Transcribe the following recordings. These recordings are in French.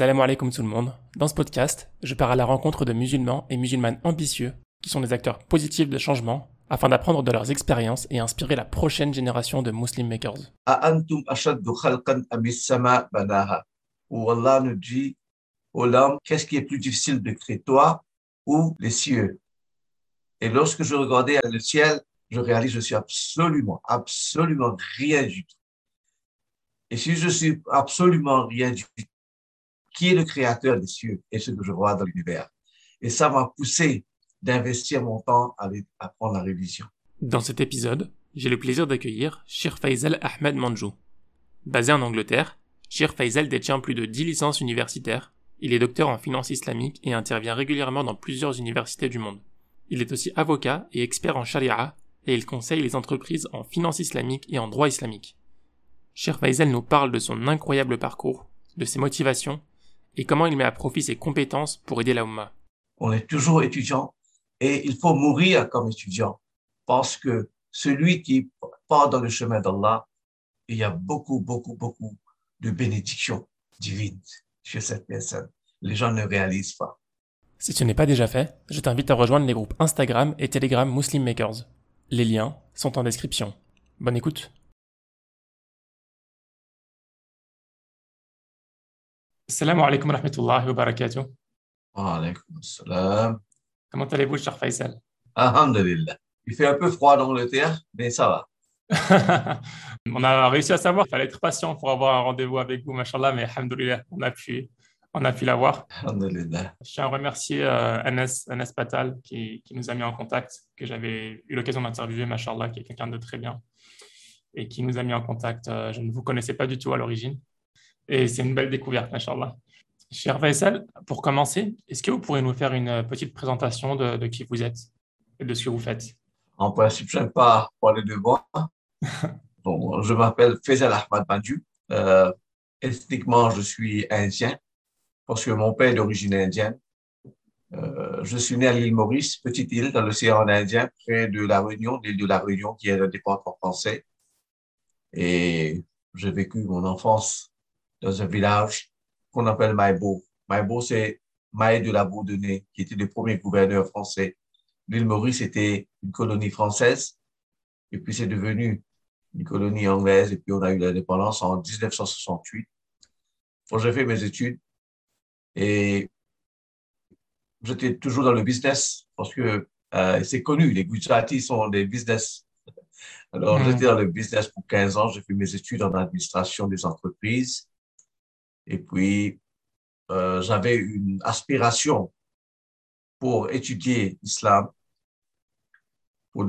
Salam alaikum tout le monde. Dans ce podcast, je pars à la rencontre de musulmans et musulmanes ambitieux qui sont des acteurs positifs de changement afin d'apprendre de leurs expériences et inspirer la prochaine génération de Muslim Makers. Où Allah nous dit aux lames, qu'est-ce qui est plus difficile de créer, toi ou les cieux? Et lorsque je regardais le ciel, je réalise que je suis absolument, absolument rien du tout. Et si je suis absolument rien du qui est le créateur des cieux et ce que je vois dans l'univers? Et ça m'a poussé d'investir mon temps à apprendre la religion. Dans cet épisode, j'ai le plaisir d'accueillir Shir Faisal Ahmed Manjou. Basé en Angleterre, Shir Faisal détient plus de 10 licences universitaires. Il est docteur en finance islamique et intervient régulièrement dans plusieurs universités du monde. Il est aussi avocat et expert en sharia et il conseille les entreprises en finance islamique et en droit islamique. Shir Faisal nous parle de son incroyable parcours, de ses motivations et comment il met à profit ses compétences pour aider la Ummah. On est toujours étudiant et il faut mourir comme étudiant parce que celui qui part dans le chemin d'Allah, il y a beaucoup, beaucoup, beaucoup de bénédictions divines chez cette personne. Les gens ne réalisent pas. Si ce n'est pas déjà fait, je t'invite à rejoindre les groupes Instagram et Telegram Muslim Makers. Les liens sont en description. Bonne écoute. Salam alaikum wa rahmatullahi wa barakatuh. Wa assalam. Comment allez-vous, cher Faisal? Alhamdulillah. Il fait un peu froid dans l'Angleterre, mais ça va. On a réussi à savoir qu'il fallait être patient pour avoir un rendez-vous avec vous, machallah, mais alhamdulillah, on a pu, on a pu l'avoir. Alhamdulillah. Je tiens à remercier euh, Anas, Anas Patal qui, qui nous a mis en contact, que j'avais eu l'occasion d'interviewer, machallah, qui est quelqu'un de très bien et qui nous a mis en contact. Euh, je ne vous connaissais pas du tout à l'origine et c'est une belle découverte, machallah. Cher Faisal, pour commencer, est-ce que vous pourriez nous faire une petite présentation de, de qui vous êtes et de ce que vous faites? En principe, je n'aime pas parler de moi. bon, je m'appelle Faisal Ahmad Bandu. Euh, ethniquement, je suis indien parce que mon père est d'origine indienne. Euh, je suis né à l'île Maurice, petite île dans l'océan Indien, près de la Réunion, l'île de la Réunion, qui est un département français. Et j'ai vécu mon enfance dans un village qu'on appelle Maïbo. Maïbo, c'est Maï de la Bourdonnais, qui était le premier gouverneur français. L'île Maurice était une colonie française, et puis c'est devenu une colonie anglaise, et puis on a eu l'indépendance en 1968. Bon, j'ai fait mes études, et j'étais toujours dans le business, parce que euh, c'est connu, les Gujaratis sont des business. Alors, Mhm. j'étais dans le business pour 15 ans, j'ai fait mes études en administration des entreprises, et puis, euh, j'avais une aspiration pour étudier l'islam, pour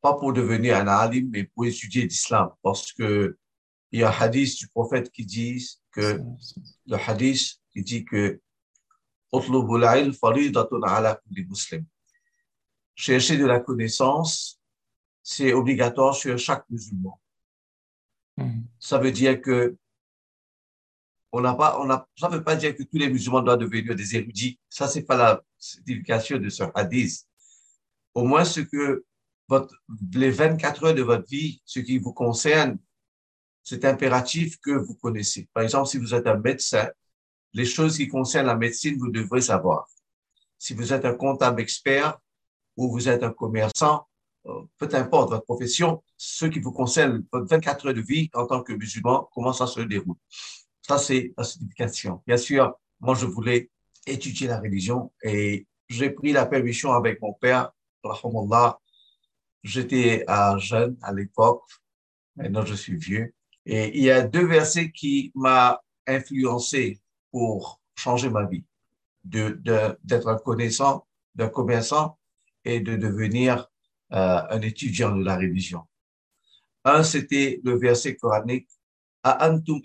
pas pour devenir un alim, mais pour étudier l'islam, parce que il y a un hadith du prophète qui dit que, le hadith qui dit que. Chercher de la connaissance, c'est obligatoire sur chaque musulman. Mhm. Ça veut dire que on n'a pas, on a, ça veut pas dire que tous les musulmans doivent devenir des érudits. Ça, c'est pas la signification de ce hadith. Au moins, ce que votre, les 24 heures de votre vie, ce qui vous concerne, c'est impératif que vous connaissez. Par exemple, si vous êtes un médecin, les choses qui concernent la médecine, vous devrez savoir. Si vous êtes un comptable expert ou vous êtes un commerçant, euh, peu importe votre profession, ce qui vous concerne, votre 24 heures de vie en tant que musulman, comment ça se déroule. Ça, c'est la signification. Bien sûr, moi, je voulais étudier la religion et j'ai pris la permission avec mon père, rahmallah. J'étais jeune à l'époque, maintenant je suis vieux. Et il y a deux versets qui m'ont influencé pour changer ma vie, de, de, d'être un connaissant, d'un commerçant et de devenir euh, un étudiant de la religion. Un, c'était le verset coranique Antum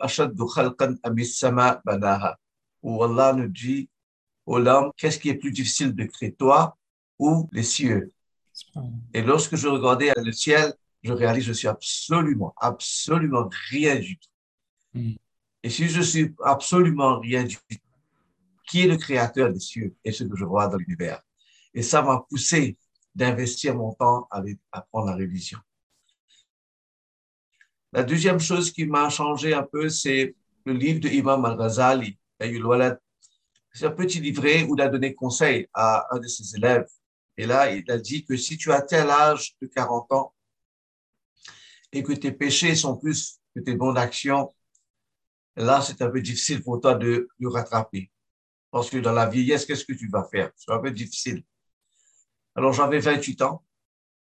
banaha? Où Allah nous dit aux lames, qu'est-ce qui est plus difficile de créer, toi ou les cieux? Et lorsque je regardais le ciel, je réalise que je suis absolument, absolument rien du tout. Hmm. Et si je suis absolument rien du tout, qui est le créateur des cieux et ce que je vois dans l'univers? Et ça m'a poussé d'investir mon temps à apprendre la religion. La deuxième chose qui m'a changé un peu, c'est le livre de Imam Al-Ghazali, c'est un petit livret où il a donné conseil à un de ses élèves. Et là, il a dit que si tu as tel âge de 40 ans et que tes péchés sont plus que tes bonnes actions, là, c'est un peu difficile pour toi de le rattraper. Parce que dans la vieillesse, qu'est-ce que tu vas faire? C'est un peu difficile. Alors, j'avais 28 ans.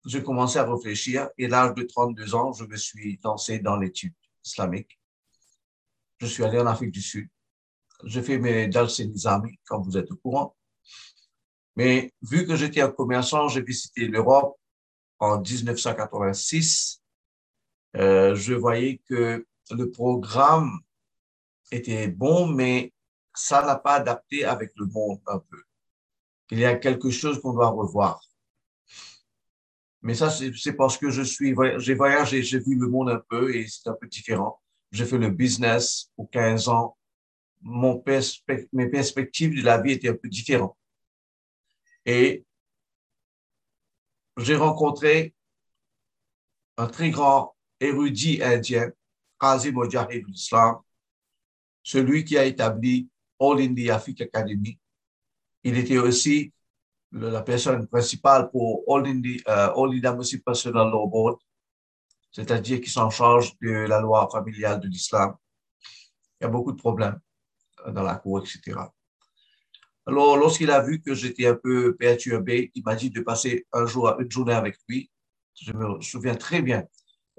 J'ai commencé à réfléchir et à l'âge de 32 ans, je me suis lancé dans l'étude islamique. Je suis allé en Afrique du Sud. J'ai fait mes Dalse Nizami, comme vous êtes au courant. Mais vu que j'étais un commerçant, j'ai visité l'Europe en 1986. Euh, je voyais que le programme était bon, mais ça n'a pas adapté avec le monde un peu. Il y a quelque chose qu'on doit revoir. Mais ça, c'est parce que je suis, j'ai voyagé, j'ai vu le monde un peu et c'est un peu différent. J'ai fait le business pour 15 ans. Mon mes perspectives de la vie étaient un peu différentes. Et j'ai rencontré un très grand érudit indien, Qazi Mujahid Islam, celui qui a établi All India Africa Academy. Il était aussi la personne principale pour All India, uh, All Law Board, c'est-à-dire qui s'en charge de la loi familiale de l'islam. Il y a beaucoup de problèmes euh, dans la cour, etc. Alors, lorsqu'il a vu que j'étais un peu perturbé, il m'a dit de passer un jour, une journée avec lui. Je me souviens très bien.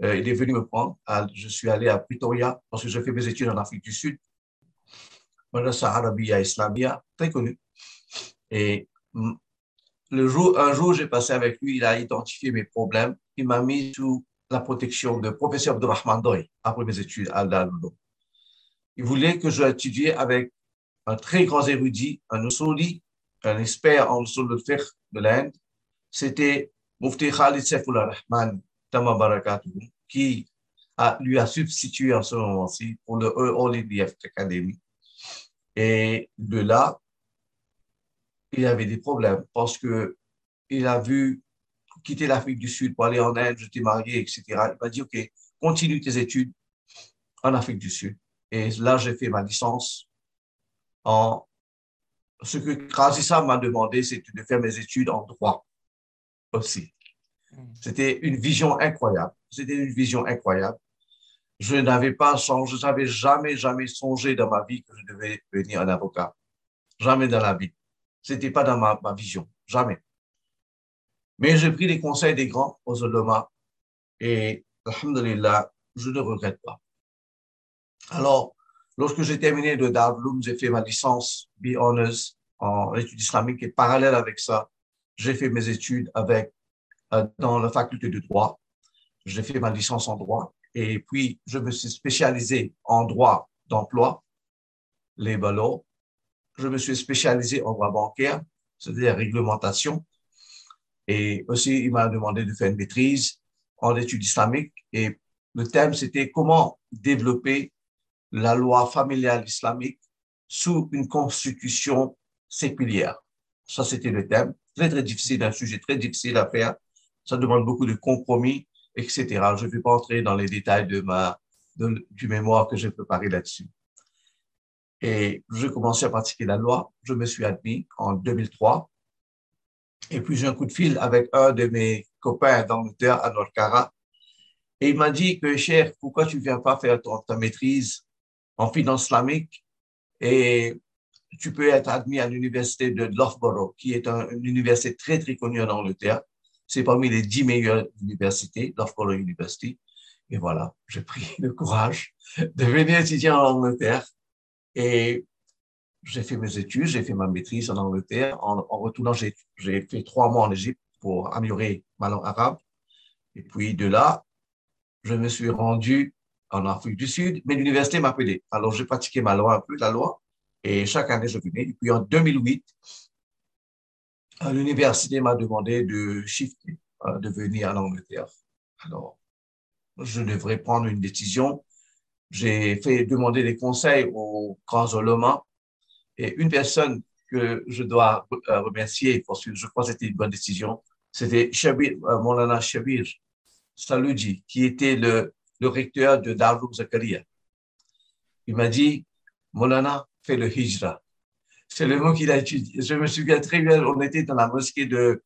Euh, il est venu me prendre. je suis allé à Pretoria parce que j'ai fait mes études en Afrique du Sud. Madrasa Arabia Islamia, très connu. Et le jour, un jour, j'ai passé avec lui, il a identifié mes problèmes. Il m'a mis sous la protection de professeur Abdurrahman Doy après mes études à l'Aldo. Il voulait que je étudie avec un très grand érudit, un usuli, un expert en usul al de l'Inde. C'était Mufti Khalid Saifullah Rahman qui a, lui a substitué en ce moment-ci pour le All India Academy. Et de là, il avait des problèmes parce que il a vu quitter l'Afrique du Sud pour aller en Inde, je t'ai marié, etc. Il m'a dit, OK, continue tes études en Afrique du Sud. Et là, j'ai fait ma licence en... Ce que Krasissa m'a demandé, c'est de faire mes études en droit aussi. Hmm. C'était une vision incroyable. C'était une vision incroyable. Je n'avais pas changé, je n'avais jamais, jamais songé dans ma vie que je devais devenir un avocat. Jamais dans la vie. C'était pas dans ma, ma, vision, jamais. Mais j'ai pris les conseils des grands aux ulama et, alhamdulillah, je ne regrette pas. Alors, lorsque j'ai terminé de Darloum, j'ai fait ma licence B Honors en études islamiques et parallèle avec ça, j'ai fait mes études avec, euh, dans la faculté de droit. J'ai fait ma licence en droit et puis je me suis spécialisé en droit d'emploi, les ballots, je me suis spécialisé en droit bancaire, c'est-à-dire réglementation. Et aussi, il m'a demandé de faire une maîtrise en études islamiques. Et le thème, c'était comment développer la loi familiale islamique sous une constitution séculière. Ça, c'était le thème. Très, très difficile, un sujet très difficile à faire. Ça demande beaucoup de compromis, etc. Je ne vais pas entrer dans les détails de ma, du mémoire que j'ai préparé là-dessus. Et j'ai commencé à pratiquer la loi. Je me suis admis en 2003. Et puis j'ai un coup de fil avec un de mes copains d'Angleterre à Norcara. Et il m'a dit que, cher, pourquoi tu viens pas faire ta maîtrise en finance islamique et tu peux être admis à l'université de Loughborough, qui est une université très, très connue en Angleterre. C'est parmi les dix meilleures universités, Loughborough University. Et voilà, j'ai pris le courage de venir étudier en Angleterre et j'ai fait mes études, j'ai fait ma maîtrise en Angleterre. En, retournant, j'ai fait trois mois en Égypte pour améliorer ma langue arabe. Et puis de là, je me suis rendu en Afrique du Sud, mais l'université m'a appelé. Alors j'ai pratiqué ma loi un peu, la loi, et chaque année je venais. Et puis en 2008, l'université m'a demandé de shifter, euh, de venir en Angleterre. Alors, je devrais prendre une décision j'ai fait demander des conseils aux grands ulémas et une personne que je dois euh, remercier parce que je crois que c'était une bonne décision, c'était Shabir, euh, Molana Shabir Saluji, qui était le, le recteur de Darul Zakaria. Il m'a dit, Molana, fait le hijra. C'est le mot qu'il a étudié. Je me souviens très bien, on était dans la mosquée de,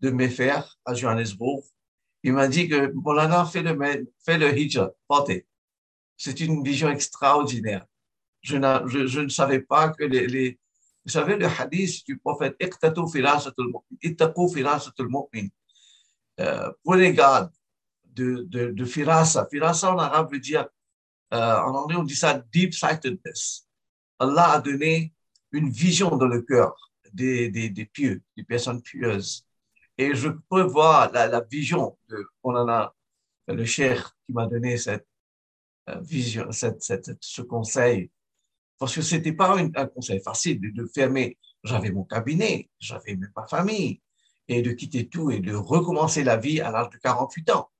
de Mefer à Johannesburg. Il m'a dit que Molana fait le, fait le hijra, portez. C'est une vision extraordinaire. Je, ne savais pas que les, vous savez le hadith du prophète euh, prenez garde de, de, de firasa. Firasa en arabe veut dire, euh, en anglais on dit ça deep-sightedness. Allah a donné une vision dans le cœur des, des, des pieux, des personnes pieuses. Et je peux voir la, la vision de, on en a, le cher qui m'a donné cette vision, cette, cette, ce conseil. Parce que c'était pas un conseil facile de, de fermer. J'avais mon cabinet, j'avais ma famille, et de quitter tout et de recommencer la vie à l'âge de 48 ans.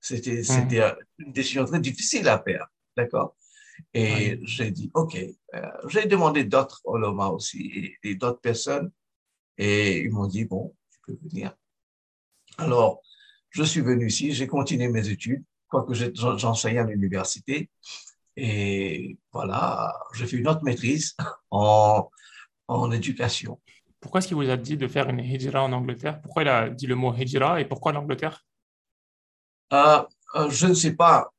C'était, mmh. c'était une décision très difficile à faire. D'accord? Et j'ai dit, OK, euh, j'ai demandé d'autres Oloma aussi et, d'autres personnes. Et ils m'ont dit, bon, tu peux venir. Alors, je suis venu ici, j'ai continué mes études, quoique j'enseignais à l'université. Et voilà, j'ai fait une autre maîtrise en, en éducation. Pourquoi est-ce qu'il vous a dit de faire une hijra en Angleterre? Pourquoi il a dit le mot hijra et pourquoi l'Angleterre? Euh, euh, Je ne sais pas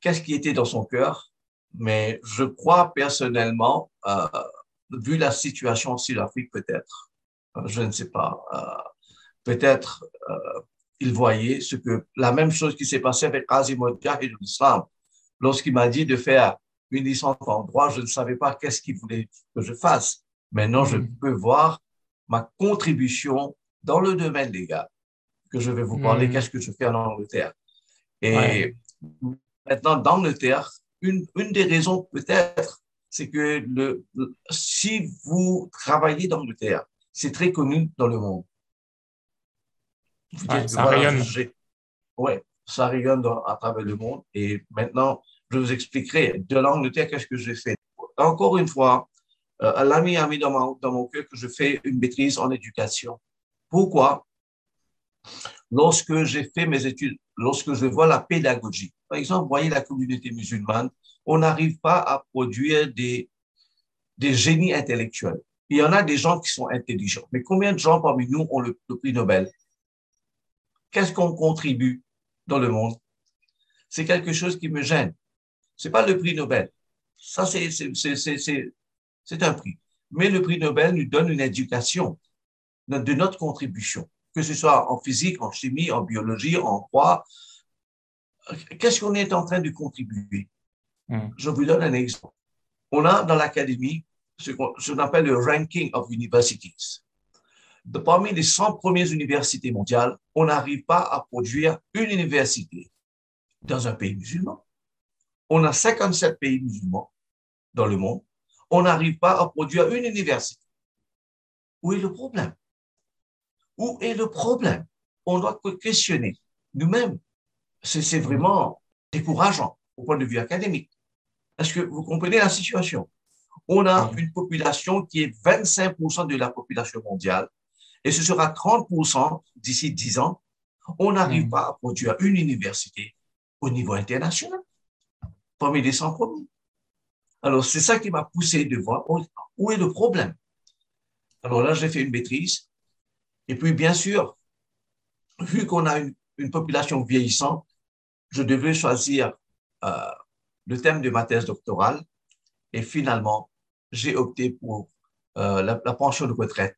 qu'est-ce qui était dans son cœur, mais je crois personnellement, euh, vu la situation en Sud-Afrique peut-être, euh, je ne sais pas, euh, peut-être il voyait ce que la même chose qui s'est passée avec Azimodja et l'islam. Lorsqu'il m'a dit de faire une licence en droit, je ne savais pas qu'est-ce qu'il voulait que je fasse. Maintenant, je mm. peux voir ma contribution dans le domaine légal que je vais vous parler, mm. qu'est-ce que je fais en Angleterre. Et maintenant, dans l'Angleterre, une, une des raisons peut-être, c'est que le, si vous travaillez dans l'Angleterre, c'est très connu dans le monde. Ça rayonne. Ouais, ça rayonne à travers le monde. Et maintenant, je vous expliquerai de l'Angleterre qu'est-ce que j'ai fait. Encore une fois, euh, l'ami a mis dans mon, dans mon cœur que je fais une maîtrise en éducation. Pourquoi? Lorsque j'ai fait mes études, lorsque je vois la pédagogie, par exemple, voyez la communauté musulmane, on n'arrive pas à produire des, des génies intellectuels. Il y en a des gens qui sont intelligents, mais combien de gens parmi nous ont le, prix Nobel? Qu'est-ce qu'on contribue dans le monde? C'est quelque chose qui me gêne. C'est pas le prix Nobel. Ça, c'est, c'est, c'est, c'est, c'est un prix. Mais le prix Nobel nous donne une éducation de notre contribution, que ce soit en physique, en chimie, en biologie, en droit. Qu'est-ce qu'on est en train de contribuer? Hmm. Je vous donne un exemple. On a dans l'académie ce qu'on appelle le ranking of universities. De, parmi les 100 premières universités mondiales, on n'arrive pas à produire une université dans un pays musulman. On a 57 pays musulmans dans le monde on n'arrive pas à produire une université. Où est le problème? Où est le problème? On doit questionner nous-mêmes. C'est vraiment décourageant au point de vue académique. Est-ce que vous comprenez la situation? On a une population qui est 25% de la population mondiale et ce sera 30% d'ici 10 ans. On n'arrive pas à produire une université au niveau international parmi les 100 premiers. Alors, c'est ça qui m'a poussé de voir où est le problème. Alors là, j'ai fait une maîtrise. Et puis, bien sûr, vu qu'on a une, population vieillissante, je devais choisir euh, le thème de ma thèse doctorale. Et finalement, j'ai opté pour euh, la, la pension de retraite.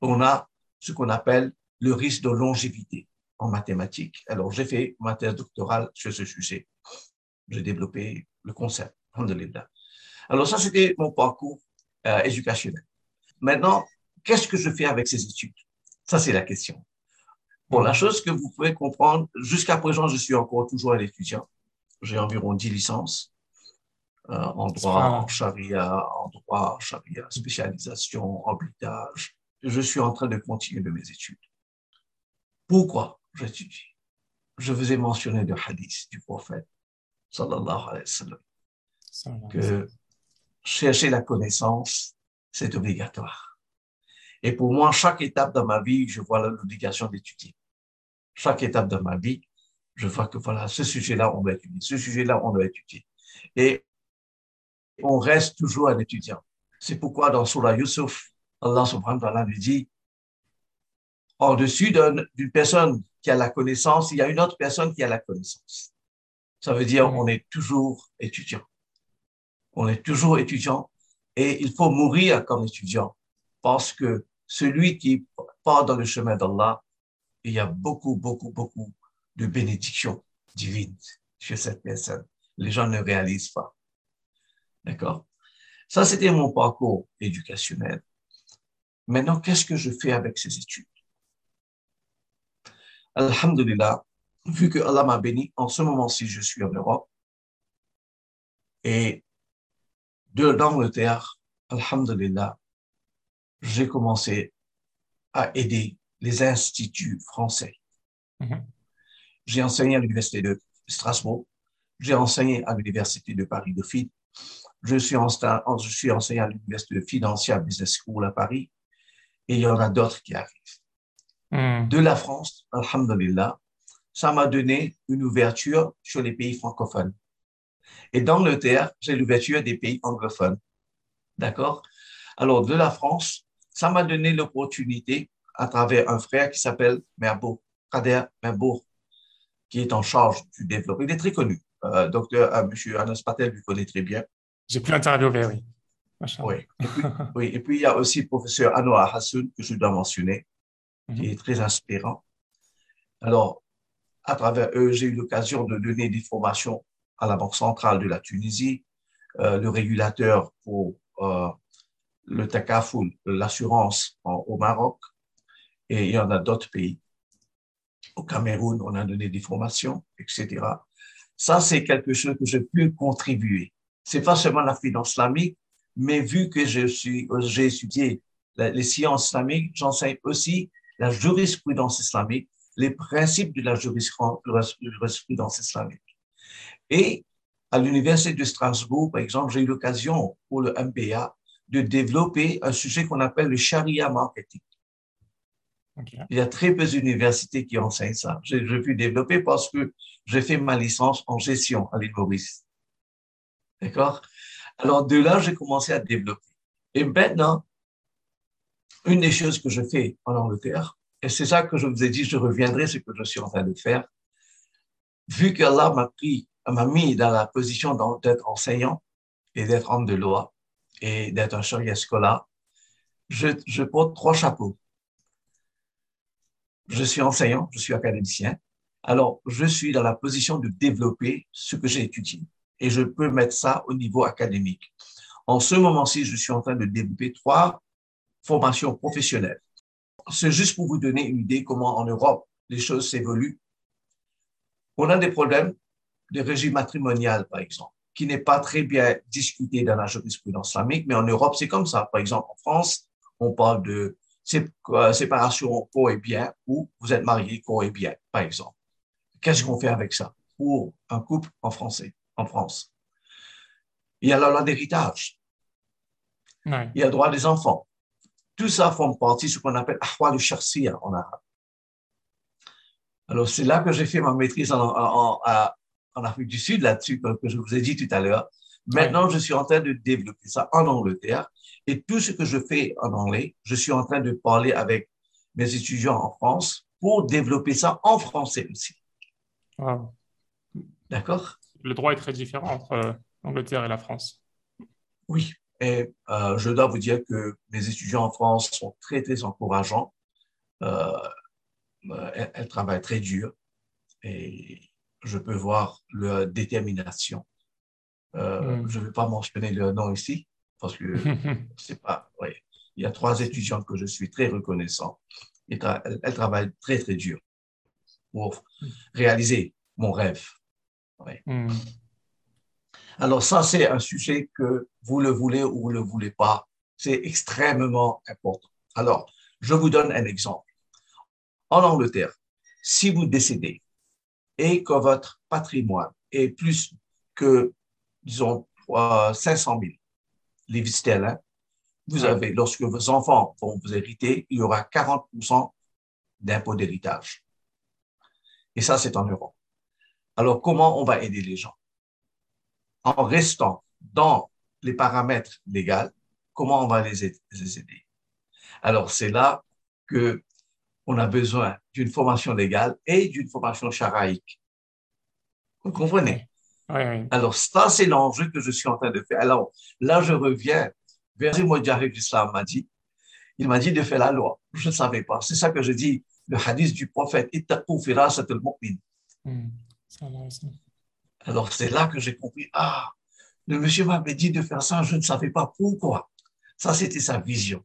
On a ce qu'on appelle le risque de longévité en mathématiques. Alors, j'ai fait ma thèse doctorale sur ce sujet. J'ai développé le concept. Alors ça, c'était mon parcours euh, éducationnel. Maintenant, qu'est-ce que je fais avec ces études? Ça, c'est la question. Bon, la chose que vous pouvez comprendre, jusqu'à présent, je suis encore toujours un étudiant. J'ai environ 10 licences euh, en droit, en charia, en droit, en charia, spécialisation, habilitage. Je suis en train de continuer de mes études. Pourquoi j'étudie? Je vous ai mentionné le hadith du prophète, sallallahu alayhi wa sallam que chercher la connaissance, c'est obligatoire. Et pour moi, chaque étape dans ma vie, je vois l'obligation d'étudier. Chaque étape de ma vie, je vois que voilà, ce sujet-là, on doit étudier. Ce sujet-là, on doit étudier. Et on reste toujours un étudiant. C'est pourquoi dans Surah Yusuf, Allah subhanahu wa ta'ala nous dit, au-dessus d'une personne qui a la connaissance, il y a une autre personne qui a la connaissance. Ça veut dire on est toujours étudiant. On est toujours étudiant et il faut mourir comme étudiant parce que celui qui part dans le chemin d'Allah, il y a beaucoup, beaucoup, beaucoup de bénédictions divines chez cette personne. Les gens ne réalisent pas. D'accord? Ça, c'était mon parcours éducationnel. Maintenant, qu'est-ce que je fais avec ces études? Alhamdulillah, vu que Allah m'a béni, en ce moment-ci, je suis en Europe. Et de l'Angleterre, Alhamdulillah, j'ai commencé à aider les instituts français. Mhm. J'ai enseigné à l'université de Strasbourg, j'ai enseigné à l'université de Paris Dauphine, je suis, en, je suis enseignant à l'université de Financial Business School à Paris, et il y en a d'autres qui arrivent. Mhm. De la France, alhamdulillah, ça m'a donné une ouverture sur les pays francophones. Et d'Angleterre, j'ai l'ouverture des pays anglophones. D'accord? Alors, de la France, ça m'a donné l'opportunité à travers un frère qui s'appelle Merbourg, Kader Merbourg, qui est en charge du développement. Il est très connu. Euh, docteur, euh, Monsieur Anas Patel lui connaît très bien. J'ai pu interviewer, oui. Oui. Et puis, oui. Et puis, il y a aussi le professeur Anouar Hassoun, que je dois mentionner, qui mhm. est très inspirant. Alors, à travers eux, j'ai eu l'occasion de donner des formations à la Banque centrale de la Tunisie, euh, le régulateur pour euh, le takafoul, l'assurance au Maroc, et il y en a d'autres pays. Au Cameroun, on a donné des formations, etc. Ça, c'est quelque chose que je peux contribuer. C'est pas seulement la finance islamique, mais vu que je suis, j'ai étudié les sciences islamiques, j'enseigne aussi la jurisprudence islamique les principes de la jurisprudence islamique. Et à l'Université de Strasbourg, par exemple, j'ai eu l'occasion pour le MBA de développer un sujet qu'on appelle le Sharia marketing. Il y a très peu d'universités qui enseignent ça. J'ai pu développer parce que j'ai fait ma licence en gestion à l'île Maurice. D'accord? Alors de là, j'ai commencé à développer. Et maintenant, une des choses que je fais en Angleterre, et c'est ça que je vous ai dit, je reviendrai, ce que je suis en train de faire. Vu qu'Allah m'a pris, m'a mis dans la position d'être enseignant et d'être homme de loi et d'être un scolaire, je, je porte trois chapeaux. Je suis enseignant, je suis académicien. Alors, je suis dans la position de développer ce que j'ai étudié et je peux mettre ça au niveau académique. En ce moment-ci, je suis en train de développer trois formations professionnelles c'est juste pour vous donner une idée comment en Europe les choses s'évoluent. On a des problèmes de régime matrimonial, par exemple, qui n'est pas très bien discuté dans la jurisprudence islamique, mais en Europe, c'est comme ça. Par exemple, en France, on parle de séparation corps et bien ou vous êtes marié corps et bien, par exemple. Qu'est-ce qu'on fait avec ça pour un couple en français, en France? Il y a la loi d'héritage. Il y a le droit des enfants. Tout ça forme partie de ce qu'on appelle ahwal al en arabe. Alors, c'est là que j'ai fait ma maîtrise en, en, en Afrique du Sud, là-dessus, que je vous ai dit tout à l'heure. Maintenant, je suis en train de développer ça en Angleterre. Et tout ce que je fais en anglais, je suis en train de parler avec mes étudiants en France pour développer ça en français aussi. D'accord? Le droit est très différent entre euh, l'Angleterre et la France. Oui, et euh, je dois vous dire que mes étudiants en France sont très, très encourageants. Euh, elles, elles, travaillent très dur et je peux voir leur détermination. Euh, mm. Je ne vais pas mentionner leur nom ici parce que c'est pas. Oui. Il y a trois étudiantes que je suis très reconnaissant. Et elles, travaillent très, très dur pour réaliser mon rêve. Oui. Mm. Alors ça, c'est un sujet que vous le voulez ou vous ne le voulez pas. C'est extrêmement important. Alors, je vous donne un exemple. En Angleterre, si vous décédez et que votre patrimoine est plus que, disons, 500 000 livres sterling, vous avez, lorsque vos enfants vont vous hériter, il y aura 40% d'impôt d'héritage. Et ça, c'est en Europe. Alors, comment on va aider les gens? En restant dans les paramètres légaux, comment on va les aider? Alors, c'est là que on a besoin d'une formation légale et d'une formation charaïque. Vous comprenez? Oui, oui. Alors, ça, c'est l'enjeu que je suis en train de faire. Alors, là, je reviens vers que l'Islam m'a dit. Il m'a dit de faire la loi. Je ne savais pas. C'est ça que je dis, le hadith du prophète. Hmm. Alors, c'est là que j'ai compris. Ah, le monsieur m'avait dit de faire ça. Je ne savais pas pourquoi. Ça, c'était sa vision.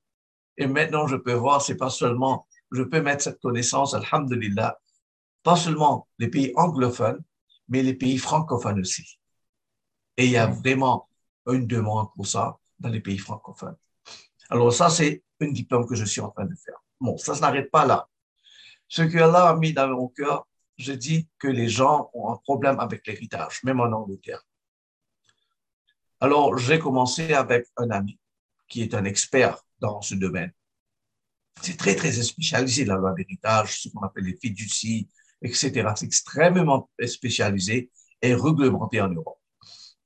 Et maintenant, je peux voir, c'est pas seulement, je peux mettre cette connaissance, alhamdulillah, pas seulement les pays anglophones, mais les pays francophones aussi. Et il y a vraiment une demande pour ça dans les pays francophones. Alors ça, c'est un diplôme que je suis en train de faire. Bon, ça ne s'arrête pas là. Ce que Allah a mis dans mon cœur, je dis que les gens ont un problème avec l'héritage, même en Angleterre. Alors, j'ai commencé avec un ami qui est un expert dans ce domaine. C'est très, très spécialisé, la loi d'héritage, ce qu'on appelle les fiducies, etc. C'est extrêmement spécialisé et réglementé en Europe.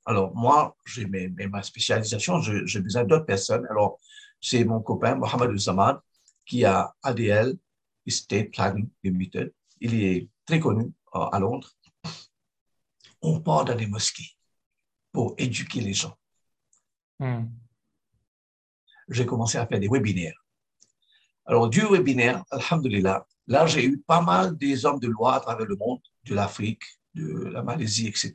Alors, moi, j'ai ma spécialisation, j'ai besoin d'autres personnes. Alors, c'est mon copain, Mohamed Zaman, qui a ADL, Estate Planning Limited. Il est très connu euh, à Londres. On part dans les mosquées pour éduquer les gens. Hmm. J'ai commencé à faire des webinaires. Alors, du webinaire, alhamdulillah, là, j'ai eu pas mal des hommes de loi à travers le monde, de l'Afrique, de la Malaisie, etc.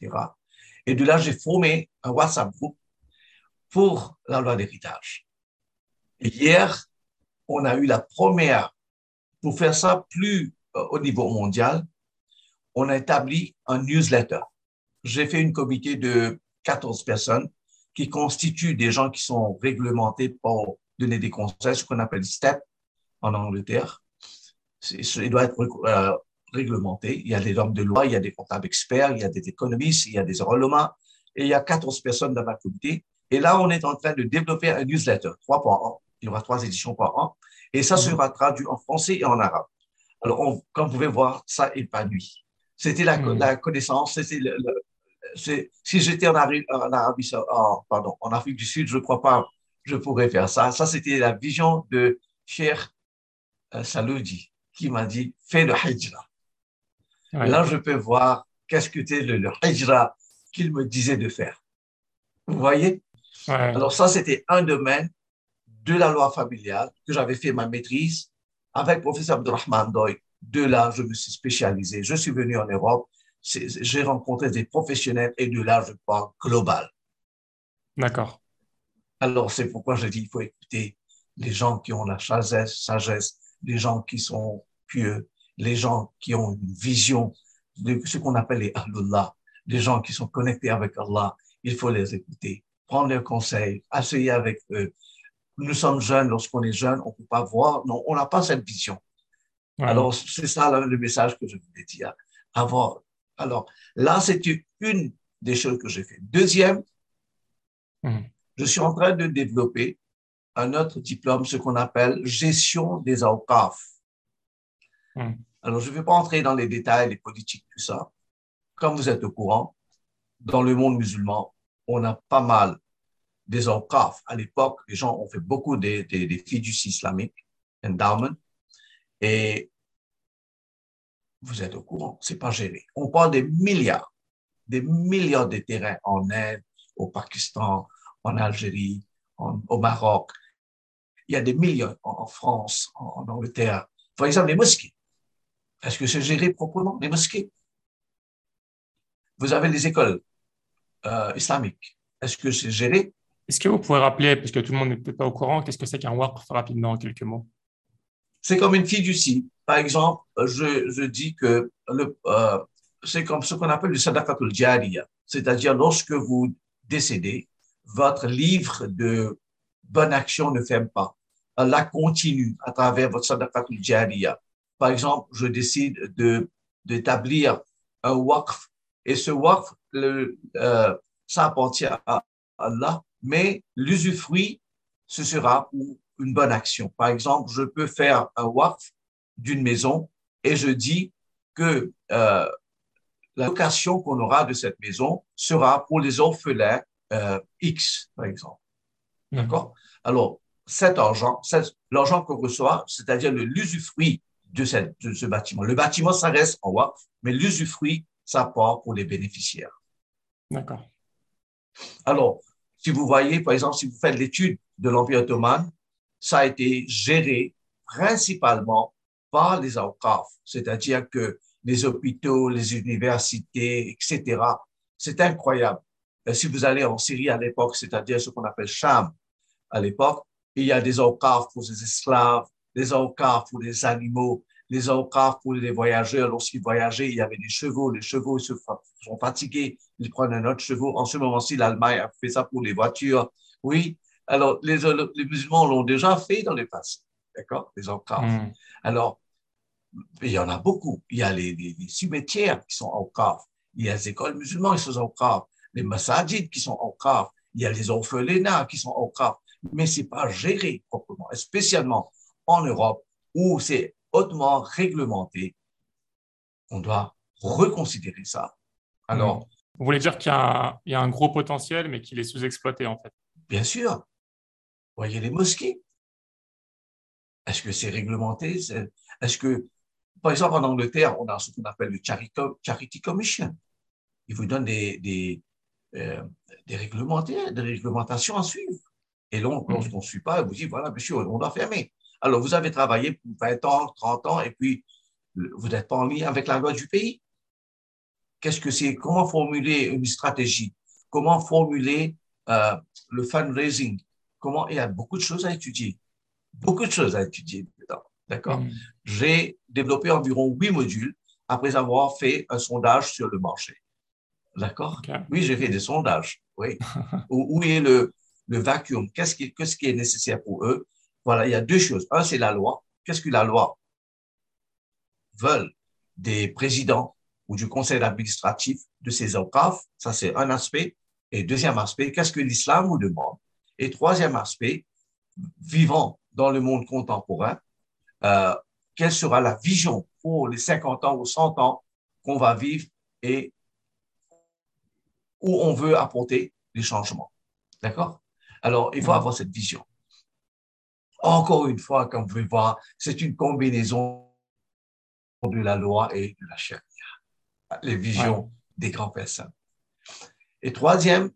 Et de là, j'ai formé un WhatsApp groupe pour la loi d'héritage. Hier, on a eu la première, pour faire ça plus euh, au niveau mondial, on a établi un newsletter. J'ai fait une comité de 14 personnes qui constituent des gens qui sont réglementés pour donner des conseils, ce qu'on appelle STEP en Angleterre. Il doit être euh, réglementé. Il y a des hommes de loi, il y a des comptables experts, il y a des économistes, il y a des enrôlements, et il y a 14 personnes dans ma comité. Et là, on est en train de développer un newsletter, trois par an. Il y aura trois éditions par an. Et ça sera traduit en français et en arabe. Alors, on, comme vous pouvez voir, ça épanouit. C'était la, Hmm. la connaissance, c'était le, le- c'est- si j'étais en, Arabie, pardon, en Afrique du Sud, je ne crois pas je pourrais faire ça. Ça, c'était la vision de Cheikh euh, Saloudi qui m'a dit, fais le hijra. Ouais. Là, je peux voir qu'est-ce que c'était le, le hijra qu'il me disait de faire. Vous voyez? Ouais. Alors ça, c'était un domaine de la loi familiale que j'avais fait ma maîtrise avec le professeur Abdurrahman Doy. De là, je me suis spécialisé. Je suis venu en Europe. J'ai rencontré des professionnels et de là, je parle global. D'accord. Alors, c'est pourquoi je dis, il faut écouter les gens qui ont la sagesse, sagesse, les gens qui sont pieux, les gens qui ont une vision de ce qu'on appelle les Ahlullah, les gens qui sont connectés avec Allah. Il faut les écouter, prendre leurs conseils, essayer avec eux. Nous sommes jeunes, lorsqu'on est jeune, on peut pas voir, non, on n'a pas cette vision. Alors, c'est ça là, le message que je voulais dire. Avoir. Alors, là, c'est une des choses que j'ai fait. Deuxième, Mhm. je suis en train de développer un autre diplôme, ce qu'on appelle gestion des awqaf. Mhm. Alors, je ne vais pas entrer dans les détails, les politiques, tout ça. Comme vous êtes au courant, dans le monde musulman, on a pas mal des awqaf. À l'époque, les gens ont fait beaucoup des, des, des fiducies islamiques, endowment, et vous êtes au courant, c'est pas géré. On parle des milliards, des milliards de terrains en Inde, au Pakistan, en Algérie, au Maroc. Il y a des millions en, France, en, Angleterre. Par exemple, les mosquées. Est-ce que c'est géré proprement, les mosquées? Vous avez les écoles euh, islamiques. Est-ce que c'est géré? Est-ce que vous pouvez rappeler, parce que tout le monde n'est peut-être pas au courant, qu'est-ce que c'est qu'un waqf rapidement en quelques mots? C'est comme une fiducie. Par exemple, je, je dis que euh, c'est comme ce qu'on appelle le sadaqatul jariya. C'est-à-dire, lorsque vous décédez, votre livre de bonne action ne ferme pas. Allah continue à travers votre sadaqatul jariya. Par exemple, je décide de, d'établir un waqf et ce waqf, le, euh, ça appartient à Allah, mais l'usufruit, ce sera pour une bonne action. Par exemple, je peux faire un waqf d'une maison et je dis que euh, la location qu'on aura de cette maison sera pour les orphelins euh, X, par exemple. Hmm. D'accord? Alors, cet argent, l'argent qu'on reçoit, c'est-à-dire l'usufruit de, de ce bâtiment. Le bâtiment, ça reste en haut, mais l'usufruit, ça part pour les bénéficiaires. D'accord. Alors, si vous voyez, par exemple, si vous faites l'étude de l'Empire ottoman, ça a été géré principalement par les awqaf, c'est-à-dire que les hôpitaux, les universités, etc. C'est incroyable. Euh, si vous allez en Syrie à l'époque, c'est-à-dire ce qu'on appelle Sham à l'époque, il y a des awqaf pour les esclaves, des awqaf pour les animaux, les awqaf pour les voyageurs. Lorsqu'ils voyageaient, il y avait des chevaux. Les chevaux se sont fatigués, ils prennent un autre chevaux. En ce moment-ci, l'Allemagne a fait ça pour les voitures. Oui, alors les, les musulmans l'ont déjà fait dans le passé. D'accord? Les awqaf. Hmm. Alors, il y en a beaucoup. Il y a les, cimetières qui sont awqaf. Il y a les écoles musulmanes qui sont awqaf. Les massajids qui sont awqaf. Il y a les orphelinats qui sont awqaf. Mais c'est pas géré proprement, spécialement en Europe où c'est hautement réglementé. On doit reconsidérer ça. Alors. Hmm. Vous voulez dire qu'il y, y, a un gros potentiel, mais qu'il est sous-exploité, en fait? Bien sûr. Voyez les mosquées. Est-ce que c'est réglementé? Est-ce que par exemple, en Angleterre, on a ce qu'on appelle le Charity Commission. Ils vous donnent des, des, euh, des, des réglementations à suivre. Et donc, mm. lorsqu'on ne suit pas, vous dit, voilà, monsieur, on doit fermer. Alors, vous avez travaillé pour 20 ans, 30 ans, et puis vous n'êtes pas en lien avec la loi du pays? Qu'est-ce que c'est? Comment formuler une stratégie? Comment formuler euh, le fundraising? Comment, il y a beaucoup de choses à étudier. Beaucoup de choses à étudier dedans. D'accord? Mm. J'ai développé environ huit modules après avoir fait un sondage sur le marché. D'accord? Oui, j'ai fait des sondages. Oui. où, est le, le vacuum? Qu'est-ce qui, qui est nécessaire pour eux? Voilà, il y a deux choses. Un, c'est la loi. Qu'est-ce que la loi veut des présidents ou du conseil administratif de ces OCAF Ça, c'est un aspect. Et deuxième aspect, qu'est-ce que l'islam vous demande? Et troisième aspect, vivant dans le monde contemporain, euh, quelle sera la vision pour les 50 ans ou 100 ans qu'on va vivre et où on veut apporter les changements. D'accord? Alors, il faut avoir cette vision. Encore une fois, comme vous pouvez voir, c'est une combinaison de la loi et de la charia, les visions des grands personnes. Et troisième,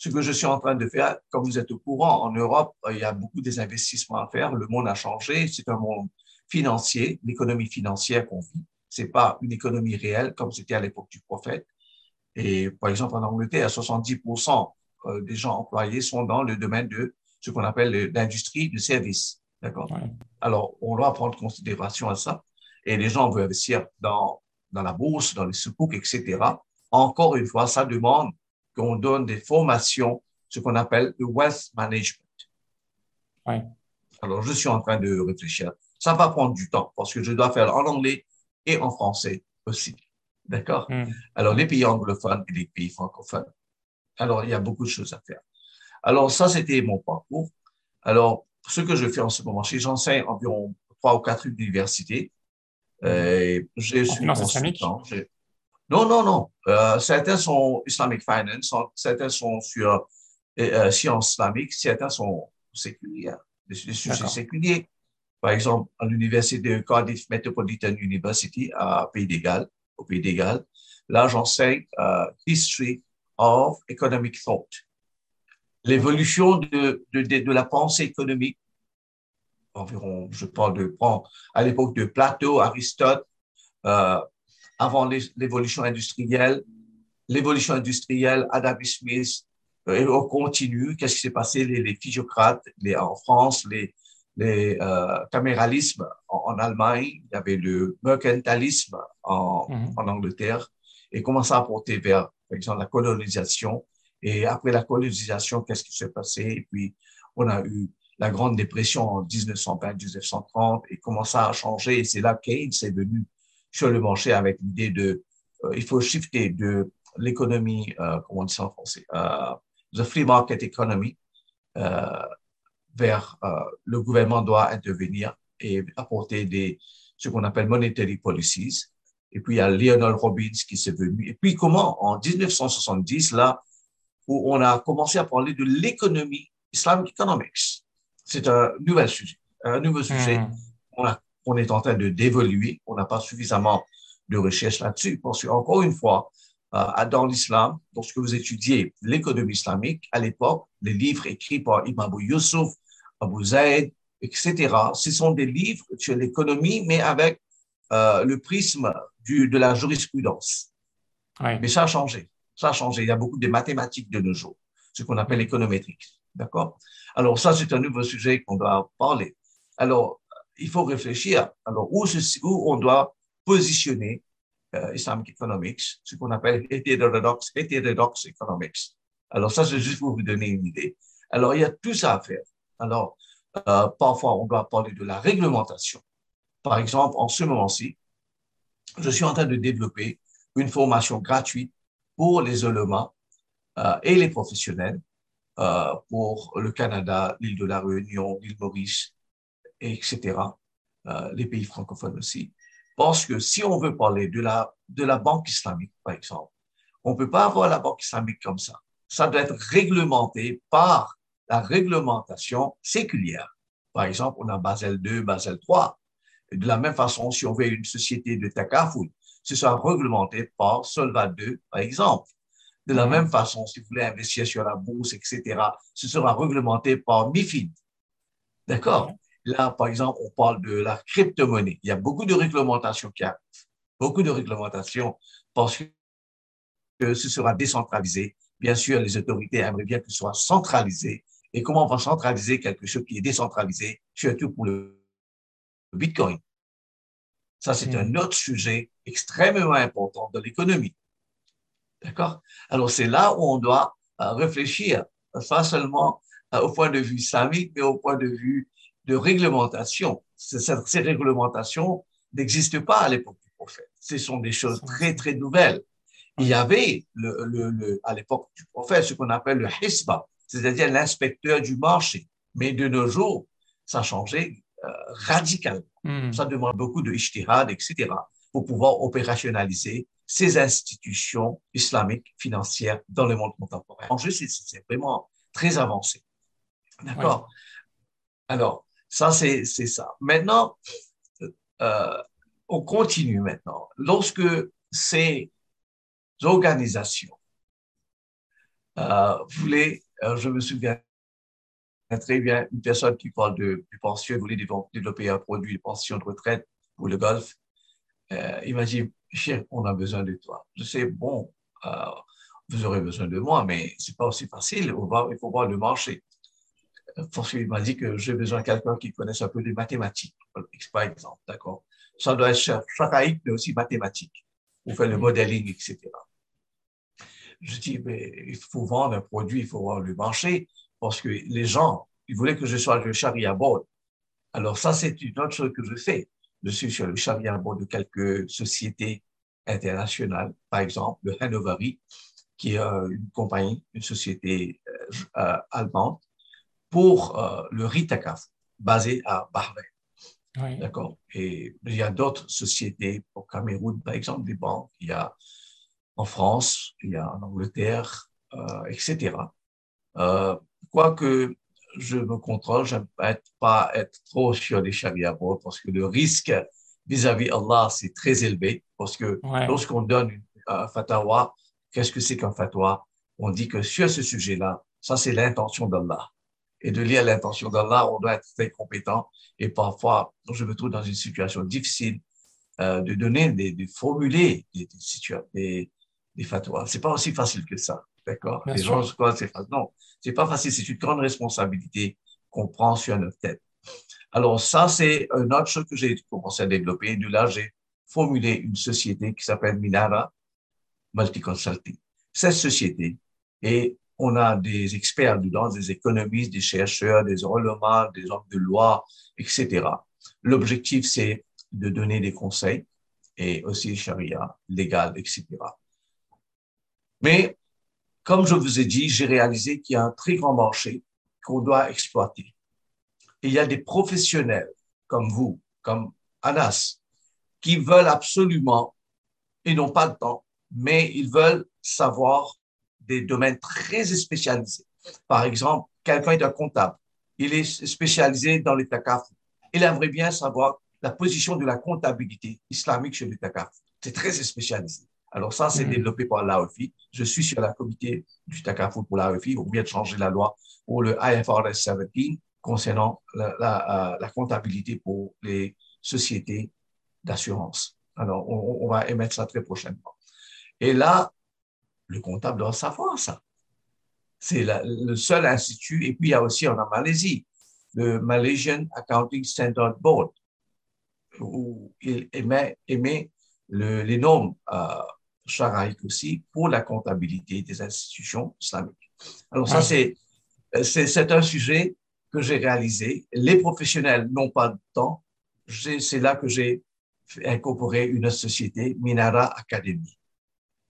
ce que je suis en train de faire, comme vous êtes au courant, en Europe, il y a beaucoup des investissements à faire. Le monde a changé. C'est un monde financier, l'économie financière qu'on vit. C'est pas une économie réelle comme c'était à l'époque du prophète. Et par exemple, en Angleterre, 70% euh, des gens employés sont dans le domaine de ce qu'on appelle l'industrie de services. D'accord? Alors, on doit prendre considération à ça. Et les gens veulent investir dans, dans la bourse, dans les soukouk, etc. Encore une fois, ça demande qu'on donne des formations, ce qu'on appelle le wealth management. Alors, je suis en train de réfléchir. Ça va prendre du temps parce que je dois faire en anglais et en français aussi. D'accord? Hmm. Alors, les pays anglophones et les pays francophones. Alors, il y a beaucoup de choses à faire. Alors, ça, c'était mon parcours. Alors, ce que je fais en ce moment, j'enseigne environ trois ou quatre universités. Euh, j'ai consultant. Non, non, non. Euh, certains sont Islamic Finance, certains sont sur euh, euh, sciences islamiques, certains sont séculiers, des, sujets séculiers. Par exemple, à l'université de Cardiff Metropolitan University à Pays d'Égal, au Pays d'Égal, là, j'enseigne euh, History of Economic Thought. L'évolution de, de, de, de, la pensée économique, environ, je parle de, à l'époque de Plato, Aristote, euh, avant l'évolution industrielle. L'évolution industrielle, Adam Smith, euh, on continue. Qu'est-ce qui s'est passé? Les, les physiocrates les, en France, les, les euh, caméralismes en, Allemagne, il y avait le mercantilisme en, mhm. en Angleterre, et comment ça a porté vers, par exemple, la colonisation. Et après la colonisation, qu'est-ce qui s'est passé? Et puis, on a eu la Grande Dépression en 1920-1930, et comment ça a changé? Et c'est là que Keynes est venu sur le marché avec l'idée de, euh, il faut shifter de l'économie, euh, comment on dit ça en français, euh, the free market economy, euh, vers euh, le gouvernement doit intervenir et apporter des, ce qu'on appelle monetary policies. Et puis, il y a Lionel Robbins qui s'est venu. Et puis, comment, en 1970, là, où on a commencé à parler de l'économie Islamic Economics. C'est un nouvel sujet, un nouveau sujet. Hmm. On, on est en train de d'évoluer. On n'a pas suffisamment de recherche là-dessus parce que, encore une fois, euh, dans l'islam, lorsque vous étudiez l'économie islamique, à l'époque, les livres écrits par Ibn Abu Yusuf, Abu Zaid, etc., ce sont des livres sur l'économie, mais avec euh, le prisme du, de la jurisprudence. Mais ça a changé. Ça a changé. Il y a beaucoup de mathématiques de nos jours, ce qu'on appelle l'économétrique. D'accord? Alors, ça, c'est un nouveau sujet qu'on doit parler. Alors, il faut réfléchir. Alors, où, on doit positionner euh, Islamic Economics, ce qu'on appelle heterodox, heterodox economics. Alors ça, c'est juste pour vous donner une idée. Alors, il y a tout ça à faire. Alors, euh, parfois, on doit parler de la réglementation. Par exemple, en ce moment-ci, je suis en train de développer une formation gratuite pour les ulémas euh, et les professionnels euh, pour le Canada, l'île de la Réunion, l'île Maurice, etc., euh, les pays francophones aussi. Parce que si on veut parler de la, de la banque islamique, par exemple, on ne peut pas avoir la banque islamique comme ça. Ça doit être réglementé par la réglementation séculière. Par exemple, on a Basel 2, Basel 3. de la même façon, si on veut une société de takaful, ce sera réglementé par Solva 2, par exemple. De la mhm. même façon, si vous voulez investir sur la bourse, etc., ce sera réglementé par MIFID. D'accord? Là, par exemple, on parle de la crypto-monnaie. Il y a beaucoup de réglementations qui arrivent. Beaucoup de réglementations parce que ce sera décentralisé. Bien sûr, les autorités aimeraient bien que ce soit centralisé. Et comment on va centraliser quelque chose qui est décentralisé, surtout pour le Bitcoin? Ça, c'est un hmm. autre sujet extrêmement important de l'économie. D'accord? Alors, c'est là où on doit euh, réfléchir, pas seulement euh, au point de vue islamique, mais au point de vue de réglementation. Ces réglementations n'existent pas à l'époque du prophète. Ce sont des choses très, très nouvelles. Il y avait le, le, à l'époque du prophète ce qu'on appelle le hisba, c'est-à-dire l'inspecteur du marché. Mais de nos jours, ça a changé euh, radicalement. Hmm. Ça demande beaucoup de ishtihad, etc., pour pouvoir opérationnaliser ces institutions islamiques financières dans le monde contemporain. En jeu, c'est vraiment très avancé. D'accord? Alors, ça, c'est ça. Maintenant, euh, on continue maintenant. Lorsque ces organisations euh, voulaient, euh, je me souviens très bien, une personne qui parle de, de pension, voulait développer un produit de pension de retraite pour le golf. Il m'a dit, cher, on a besoin de toi. Je sais, bon, vous aurez besoin de moi, mais c'est pas aussi facile. Il faut voir le marché. Qu'il m'a dit que j'ai besoin de quelqu'un qui connaisse un peu de mathématiques, par exemple, d'accord? Ça doit être charaïque, mais aussi mathématique, pour faire le modeling, etc. Je dis, mais il faut vendre un produit, il faut voir le marché, parce que les gens, ils voulaient que je sois le charia board. Alors ça, c'est une autre chose que je fais. Je suis sur le charia board de quelques sociétés internationales, par exemple le Hanoveri, qui est une compagnie, une société euh, euh, allemande, pour euh, le Ritakaf, basé à Bahreïn. Oui. D'accord? Et il y a d'autres sociétés au Cameroun, par exemple, des banques. Il y a en France, il y a en Angleterre, euh, etc. Euh, Quoique je me contrôle, je n'aime pas être trop sur les charia parce que le risque vis-à-vis Allah, c'est très élevé. Parce que lorsqu'on donne un fatwa, qu'est-ce que c'est qu'un fatwa? On dit que sur ce sujet-là, ça c'est l'intention d'Allah et de lire l'intention d'Allah, on doit être très compétent. Et parfois, je me trouve dans une situation difficile euh, de donner, des, de formuler des, des, des, des fatwas. C'est pas aussi facile que ça, d'accord? Les gens se croient c'est facile. Non, c'est pas facile. C'est une grande responsabilité qu'on prend sur notre tête. Alors ça, c'est une autre chose que j'ai commencé à développer. De là, j'ai formulé une société qui s'appelle Minara Multiconsulting. Cette société est on a des experts dedans, des économistes, des chercheurs, des relevants, des hommes de loi, etc. L'objectif, c'est de donner des conseils et aussi charia, légal, etc. Mais, comme je vous ai dit, j'ai réalisé qu'il y a un très grand marché qu'on doit exploiter. il y a des professionnels comme vous, comme Anas, qui veulent absolument, ils n'ont pas le temps, mais ils veulent savoir des domaines très spécialisés. Par exemple, quelqu'un est un comptable. Il est spécialisé dans les takafou. Il aimerait bien savoir la position de la comptabilité islamique chez les takafou. C'est très spécialisé. Alors ça, c'est mm. développé par l'AEFI. Je suis sur la comité du takafou pour l'AEFI. On vient de changer la loi pour le IFRS 17 concernant la, la, comptabilité pour les sociétés d'assurance. Alors, on, on, va émettre ça très prochainement. Et là, le comptable doit savoir ça. C'est le seul institut. Et puis, il y a aussi en Malaisie, le Malaysian Accounting Standard Board, où il émet, émet le, les normes euh, aussi pour la comptabilité des institutions islamiques. Alors, ça, c'est, c'est un sujet que j'ai réalisé. Les professionnels n'ont pas de temps. C'est là que j'ai incorporé une société, Minara Academy.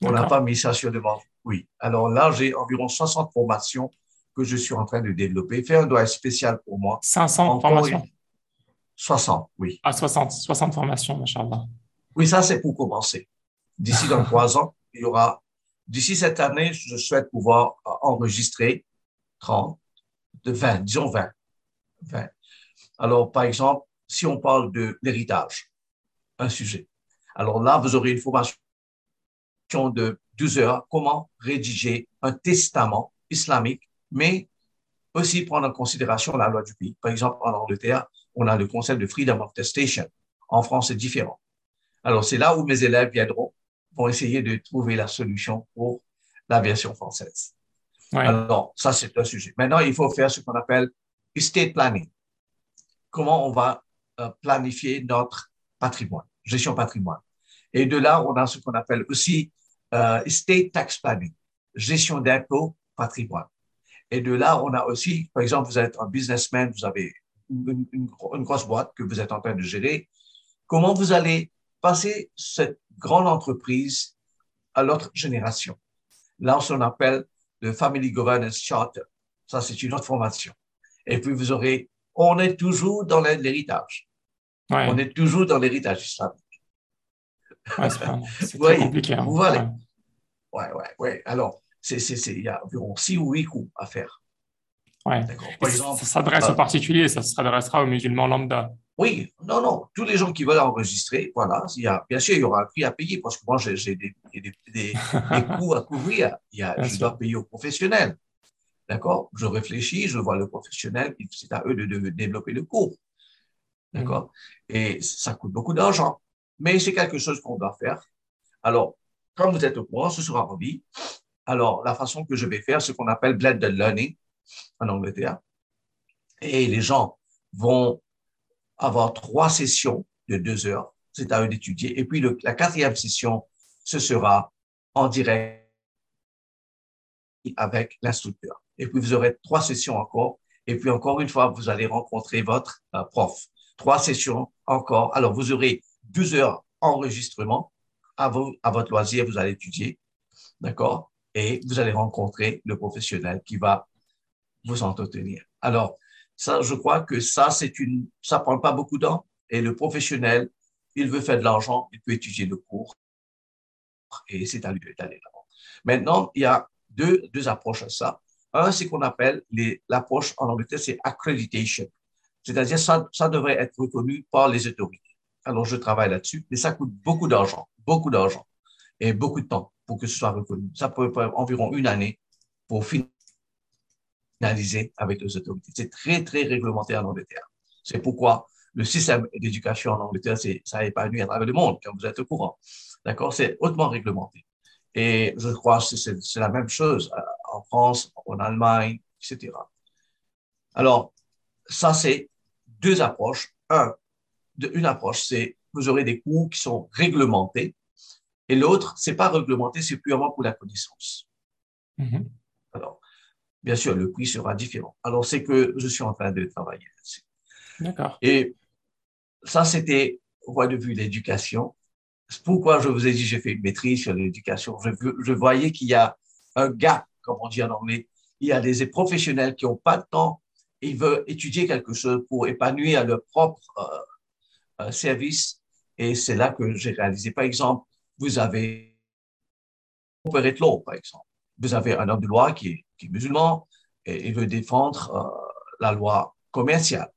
On n'a pas mis ça sur demande. Oui. Alors là, j'ai environ 60 formations que je suis en train de développer. Faire un doigt spécial pour moi. 500 formations. 60, oui. Ah, 60, 60 formations, machallah. Oui, ça, c'est pour commencer. D'ici dans trois ans, il y aura, d'ici cette année, je souhaite pouvoir enregistrer 30, de 20, disons 20. 20. Alors, par exemple, si on parle de l'héritage, un sujet. Alors là, vous aurez une formation de 12 heures, comment rédiger un testament islamique, mais aussi prendre en considération la loi du pays. Par exemple, en Angleterre, on a le concept de freedom of testation. En France, c'est différent. Alors, c'est là où mes élèves viendront pour essayer de trouver la solution pour la version française. Alors, ça, c'est un sujet. Maintenant, il faut faire ce qu'on appelle estate planning. Comment on va euh, planifier notre patrimoine, gestion patrimoine. Et de là, on a ce qu'on appelle aussi euh, estate tax planning, gestion d'impôts, patrimoine. Et de là, on a aussi, par exemple, vous êtes un businessman, vous avez une, une, grosse boîte que vous êtes en train de gérer. Comment vous allez passer cette grande entreprise à l'autre génération? Là, on appelle le Family Governance Charter. Ça, c'est une autre formation. Et puis, vous aurez, on est toujours dans l'héritage. On est toujours dans l'héritage islamique. C'est très compliqué. Hein. Voilà. Ouais, ouais, ouais. Alors, il y a environ six ou huit coups à faire. Ouais. Par ça s'adresse aux euh, particuliers, ça s'adressera aux musulmans lambda. Oui, non, non. Tous les gens qui veulent enregistrer, voilà. Il y a, bien sûr, il y aura un prix à payer parce que moi, j'ai, des, des, des, coûts à couvrir. Il y a, je dois payer aux professionnels. D'accord? Je réfléchis, je vois le professionnel, c'est à eux de, de développer le cours. D'accord? Mm. Et ça coûte beaucoup d'argent, mais c'est quelque chose qu'on doit faire. Alors, quand vous êtes au courant, ce sera envie. Alors, la façon que je vais faire, c'est ce qu'on appelle blended learning en Angleterre. Et les gens vont avoir trois sessions de deux heures. C'est à eux d'étudier. Et puis, la quatrième session, ce sera en direct avec l'instructeur. Et puis, vous aurez trois sessions encore. Et puis, encore une fois, vous allez rencontrer votre euh, prof. Trois sessions encore. Alors, vous aurez deux heures enregistrement. À, à votre loisir, vous allez étudier. D'accord? Et vous allez rencontrer le professionnel qui va vous entretenir. Alors, ça, je crois que ça, c'est une, ça prend pas beaucoup d'ans. Et le professionnel, il veut faire de l'argent, il peut étudier le cours. Et c'est à lui d'aller là Maintenant, il y a deux, deux approches à ça. Un, c'est qu'on appelle l'approche en Angleterre, c'est accreditation. C'est-à-dire, ça, ça devrait être reconnu par les autorités. Alors, je travaille là-dessus, mais ça coûte beaucoup d'argent, beaucoup d'argent et beaucoup de temps pour que ce soit reconnu. Ça peut prendre environ une année pour finaliser avec les autorités. C'est très, très réglementé en Angleterre. C'est pourquoi le système d'éducation en Angleterre, ça épanouit à travers le monde, comme vous êtes au courant. D'accord? C'est hautement réglementé. Et je crois que c'est la même chose euh, en France, en Allemagne, etc. Alors, ça, c'est deux approches. Un, de, une approche, c'est vous aurez des cours qui sont réglementés, et l'autre, c'est pas réglementé, c'est purement pour la connaissance. Mm-hmm. Alors, bien sûr, le prix sera différent. Alors, c'est que je suis en train de travailler là-dessus. D'accord. Et ça, c'était au point de vue de l'éducation. Pourquoi je vous ai dit j'ai fait une maîtrise sur l'éducation je, je voyais qu'il y a un gap, comme on dit en anglais. Il y a des professionnels qui n'ont pas de temps, ils veulent étudier quelque chose pour épanouir leur propre euh, service. Et c'est là que j'ai réalisé. Par exemple, vous avez Law, par exemple. vous avez un homme de loi qui est, qui est musulman et il veut défendre euh, la loi commerciale,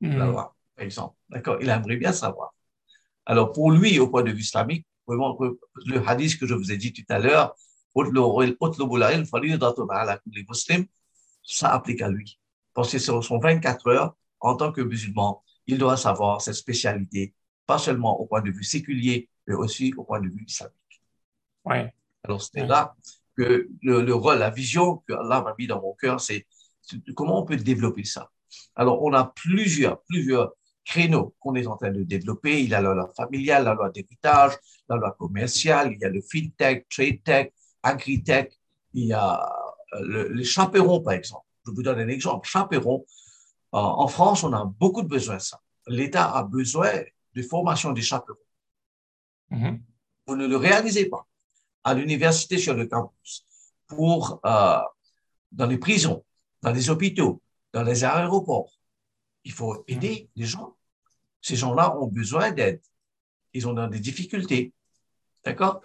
la loi, par exemple. D'accord? Il aimerait bien savoir. Alors, pour lui, au point de vue islamique, vraiment, le hadith que je vous ai dit tout à l'heure, ça applique à lui. Parce que ce sont 24 heures en tant que musulman. Il doit savoir cette spécialité, pas seulement au point de vue séculier, mais aussi au point de vue islamique. Ouais. Alors, c'est Ouais. là que le, le rôle, la vision que Allah m'a mis dans mon cœur, c'est comment on peut développer ça. Alors, on a plusieurs, plusieurs créneaux qu'on est en train de développer. Il y a la loi familiale, la loi d'héritage, la loi commerciale, il y a le fintech, trade tech, agritech, il y a euh, le- les chaperons, par exemple. Je vous donne un exemple. Chaperons, euh, en France, on a beaucoup de besoin de ça. L'État a besoin de formation des chaperons. Mhm. Vous ne le réalisez pas. À l'université, sur le campus, pour, euh, dans les prisons, dans les hôpitaux, dans les aéroports, il faut aider les gens. Ces gens-là ont besoin d'aide. Ils ont des difficultés. D'accord?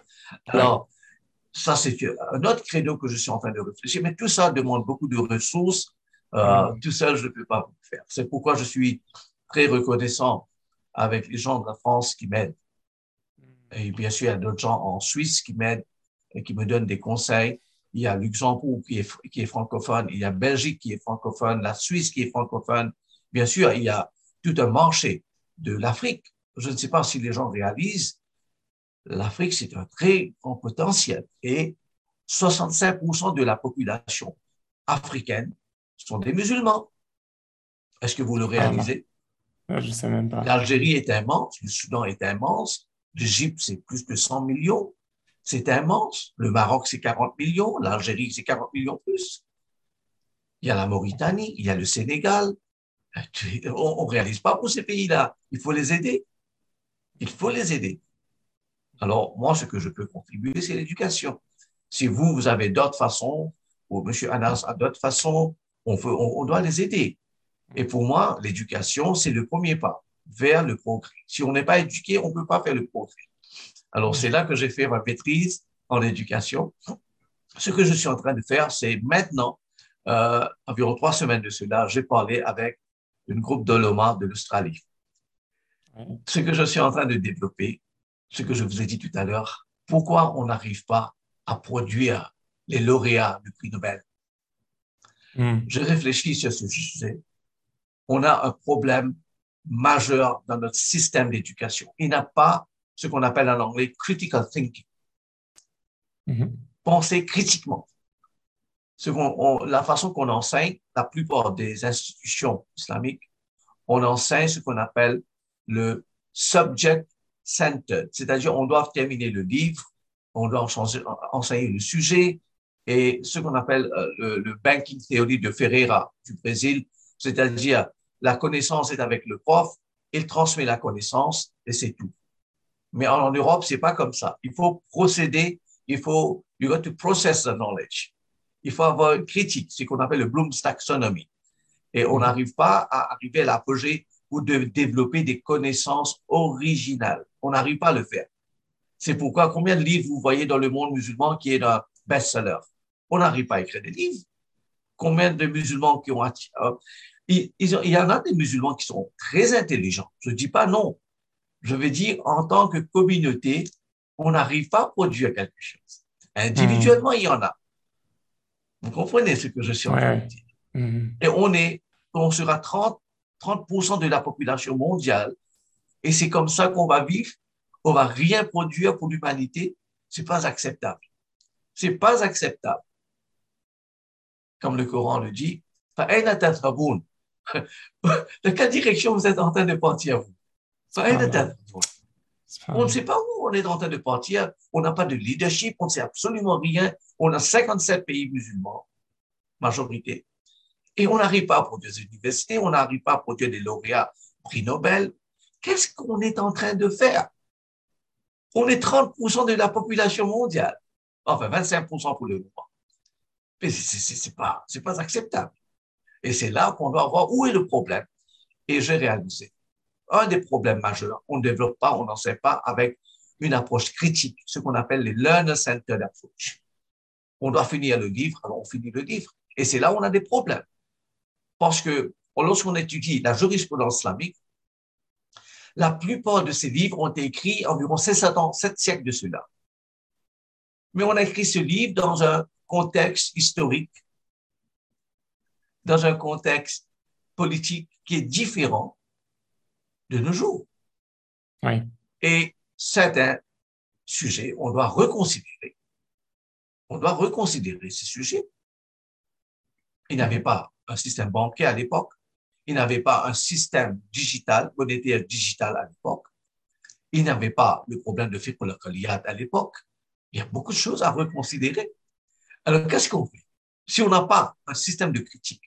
Alors, ça, c'est un autre créneau que je suis en train de réfléchir, mais tout ça demande beaucoup de ressources. Euh, Mhm. Tout seul, je ne peux pas vous le faire. C'est pourquoi je suis très reconnaissant avec les gens de la France qui m'aident. Et bien sûr, il y a d'autres gens en Suisse qui m'aident et qui me donnent des conseils. Il y a Luxembourg qui est, qui est francophone, il y a Belgique qui est francophone, la Suisse qui est francophone. Bien sûr, il y a tout un marché de l'Afrique. Je ne sais pas si les gens réalisent, l'Afrique, c'est un très grand potentiel. Et 65% de la population africaine sont des musulmans. Est-ce que vous le réalisez? Ouais, Je sais même pas. L'Algérie est immense, le Soudan est immense, l'Égypte, c'est plus de 100 millions. C'est immense. Le Maroc, c'est 40 millions. L'Algérie, c'est 40 millions plus. Il y a la Mauritanie, il y a le Sénégal. On ne réalise pas pour ces pays-là. Il faut les aider. Il faut les aider. Alors, moi, ce que je peux contribuer, c'est l'éducation. Si vous, vous avez d'autres façons, ou M. Anas a d'autres façons, on, veut, on, on doit les aider. Et pour moi, l'éducation, c'est le premier pas vers le progrès. Si on n'est pas éduqué, on ne peut pas faire le progrès. Alors, c'est là que j'ai fait ma maîtrise en éducation. Ce que je suis en train de faire, c'est maintenant, euh, environ trois semaines de cela, j'ai parlé avec une groupe d'Oloma de l'Australie. Ce que je suis en train de développer, ce que je vous ai dit tout à l'heure, pourquoi on n'arrive pas à produire les lauréats du prix Nobel? Mhm. Je réfléchis sur ce sujet. On a un problème majeur dans notre système d'éducation. Il n'a pas ce qu'on appelle en anglais critical thinking, Mhm. penser critiquement. On- la façon qu'on enseigne, la plupart des institutions islamiques, on enseigne ce qu'on appelle le subject centered, c'est-à-dire on doit terminer le livre, on doit enseigner le sujet, et ce qu'on appelle euh, le, le banking theory de Ferreira du Brésil, c'est-à-dire la connaissance est avec le prof, il transmet la connaissance et c'est tout. Mais en, Europe, c'est pas comme ça. Il faut procéder, il faut, you got to process the knowledge. Il faut avoir une critique, ce qu'on appelle le Bloom's taxonomy. Et on n'arrive pas à arriver à l'apogée ou de développer des connaissances originales. On n'arrive pas à le faire. C'est pourquoi combien de livres vous voyez dans le monde musulman qui est un best-seller? On n'arrive pas à écrire des livres. Combien de musulmans qui ont euh, il, y en a des musulmans qui sont très intelligents. Je dis pas non. Je veux dire, en tant que communauté, on n'arrive pas à produire quelque chose. Individuellement, il y en a. Vous comprenez ce que je suis en train de dire? Mhm. Et on est, on sera 30, 30% de la population mondiale. Et c'est comme ça qu'on va vivre. On va rien produire pour l'humanité. C'est pas acceptable. C'est pas acceptable comme le Coran le dit, dans quelle direction vous êtes en train de partir, vous? On ne sait pas où on est en train de partir, on n'a pas de leadership, on ne sait absolument rien, on a 57 pays musulmans, majorité, et on n'arrive pas à produire des universités, on n'arrive pas à produire des lauréats prix Nobel. Qu'est-ce qu'on est en train de faire? On est 30% de la population mondiale, enfin 25% pour le moment. Mais c'est, c'est pas, pas acceptable. Et c'est là qu'on doit voir où est le problème. Et j'ai réalisé un des problèmes majeurs. On ne développe pas, on n'en sait pas avec une approche critique, ce qu'on appelle les learner-centered approach. on doit finir le livre, alors on finit le livre. Et c'est là où on a des problèmes. Parce que lorsqu'on étudie la jurisprudence islamique, la plupart de ces livres ont été écrits environ 7 ans, 7 siècles de cela. Mais on a écrit ce livre dans un contexte historique, dans un contexte politique qui est différent de nos jours. Oui. Et certains sujets, on doit reconsidérer. On doit reconsidérer ces sujets. Il n'y avait pas un système bancaire à l'époque. Il n'y avait pas un système digital, monétaire digital à l'époque. Il n'y avait pas le problème de fiqh à l'époque. Il y a beaucoup de choses à reconsidérer. Alors, qu'est-ce qu'on fait? Si on n'a pas un système de critique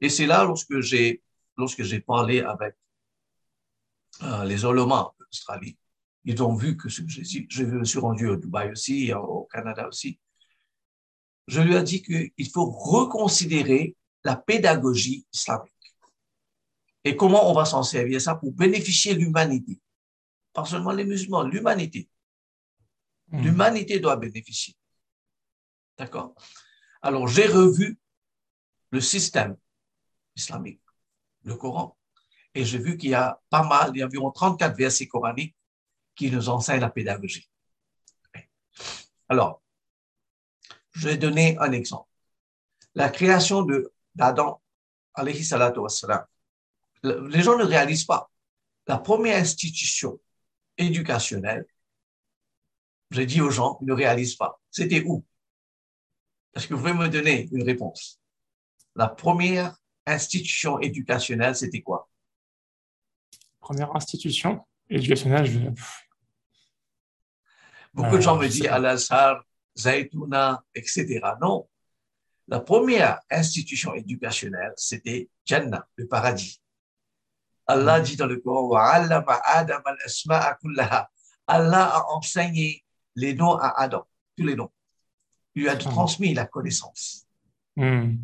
Et c'est là, lorsque j'ai, lorsque j'ai parlé avec euh, les Olomas d'Australie, ils ont vu que ce que j'ai dit, je me suis rendu au Dubaï aussi, au Canada aussi. Je lui ai dit qu'il faut reconsidérer la pédagogie islamique. Et comment on va s'en servir ça pour bénéficier l'humanité? Pas seulement les musulmans, l'humanité. Hmm. L'humanité doit bénéficier. D'accord? Alors, j'ai revu le système islamique, le Coran, et j'ai vu qu'il y a pas mal, il y a environ 34 versets coraniques qui nous enseignent la pédagogie. Alors, je vais donner un exemple. La création d'Adam, alayhi salatu les gens ne réalisent pas. La première institution éducationnelle, j'ai dit aux gens, ils ne réalisent pas. C'était où? Est-ce que vous pouvez me donner une réponse? La première institution éducationnelle, c'était quoi? Première institution éducationnelle, je... Beaucoup de gens me disent Al-Azhar, Zaytuna, etc. Non. La première institution éducationnelle, c'était Jannah, le paradis. Allah dit dans le Coran, Allah a enseigné les noms à Adam, tous les noms. Lui a transmis la connaissance. Hmm.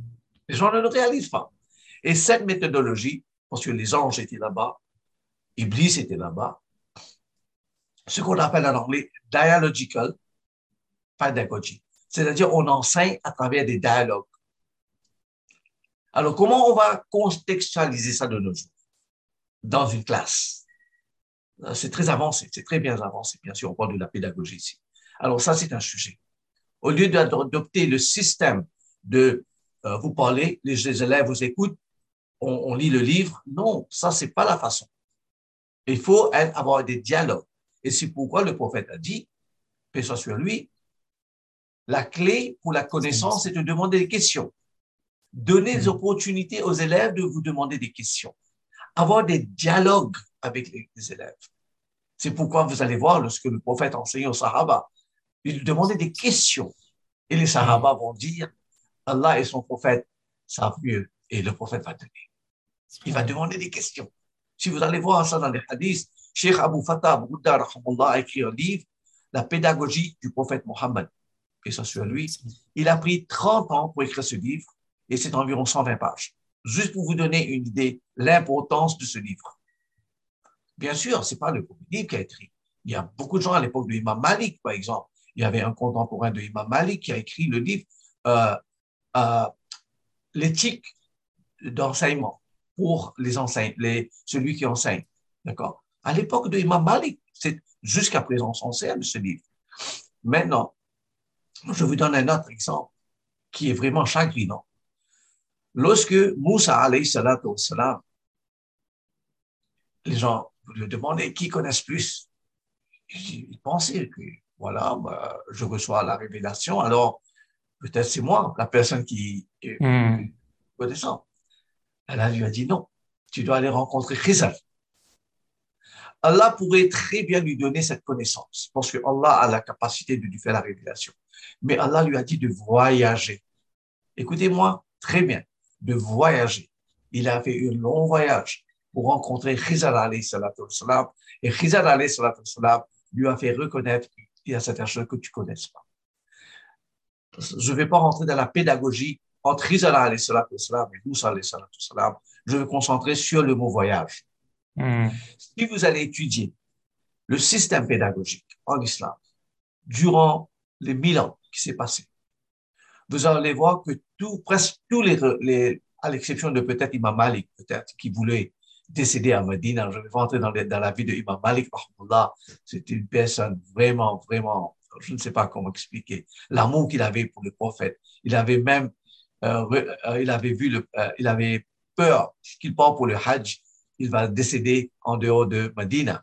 Les gens ne le réalisent pas. Et cette méthodologie, parce que les anges étaient là-bas, Iblis était là-bas, ce qu'on appelle en anglais dialogical pedagogy, c'est-à-dire on enseigne à travers des dialogues. Alors, comment on va contextualiser ça de nos jours? dans une classe? Euh, c'est très avancé, c'est très bien avancé. Bien sûr, on parle de la pédagogie ici. Alors ça, c'est un sujet. Au lieu d'adopter le système de euh, vous parler, les, élèves vous écoutent, on, lit le livre, non, ça, c'est pas la façon. Il faut avoir des dialogues. Et c'est pourquoi le prophète a dit, paix soit sur lui, la clé pour la connaissance, c'est de demander des questions. Donner des opportunités aux élèves de vous demander des questions avoir des dialogues avec les, élèves. C'est pourquoi vous allez voir lorsque le prophète enseignait aux Sahaba, il demandait des questions. Et les Sahaba vont dire, Allah et son prophète savent mieux. Et le prophète va donner. Il va demander des questions. Si vous allez voir ça dans les hadiths, Cheikh Abu Fatah a écrit un livre, La pédagogie du prophète Mohammed. Et ça sur lui. Il a pris 30 ans pour écrire ce livre et c'est environ 120 pages juste pour vous donner une idée, l'importance de ce livre. Bien sûr, c'est pas le premier livre qui a écrit. Il y a beaucoup de gens à l'époque de Imam Malik, par exemple. Il y avait un contemporain de Imam Malik qui a écrit le livre euh, euh, L'éthique d'enseignement pour les enseignants, les, celui qui enseigne. D'accord? À l'époque de Imam Malik, c'est jusqu'à présent de ce livre. Maintenant, je vous donne un autre exemple qui est vraiment chagrinant. Lorsque Moussa alayhi salatu salam, les gens lui demandaient qui connaissent plus? Il pensait que, voilà, bah, je reçois la révélation, alors peut-être c'est moi, la personne qui mm. connaissant. Allah lui a dit non, tu dois aller rencontrer Khizar. Allah pourrait très bien lui donner cette connaissance, parce que Allah a la capacité de lui faire la révélation. Mais Allah lui a dit de voyager. Écoutez-moi très bien de voyager. Il a fait un long voyage pour rencontrer Khizar alayhi salatu salam. Et Khizar alayhi salatu salam lui a fait reconnaître y a certaines choses que tu ne connais pas. Je ne vais pas rentrer dans la pédagogie entre alayhi salatu salam et Moussa alayhi salatu salam. Je vais me concentrer sur le mot voyage. Hmm. Si vous allez étudier le système pédagogique en islam durant les mille ans qui s'est passé, vous allez voir que tout, presque tous les, les à l'exception de peut-être Imam Malik, peut-être, qui voulait décéder à Medina. Je vais rentrer dans, dans la vie de Imam Malik, c'est une personne vraiment, vraiment, je ne sais pas comment expliquer, l'amour qu'il avait pour le prophète. Il avait même, euh, euh il avait vu le, euh, il avait peur qu'il part pour le Hajj, il va décéder en dehors de Medina.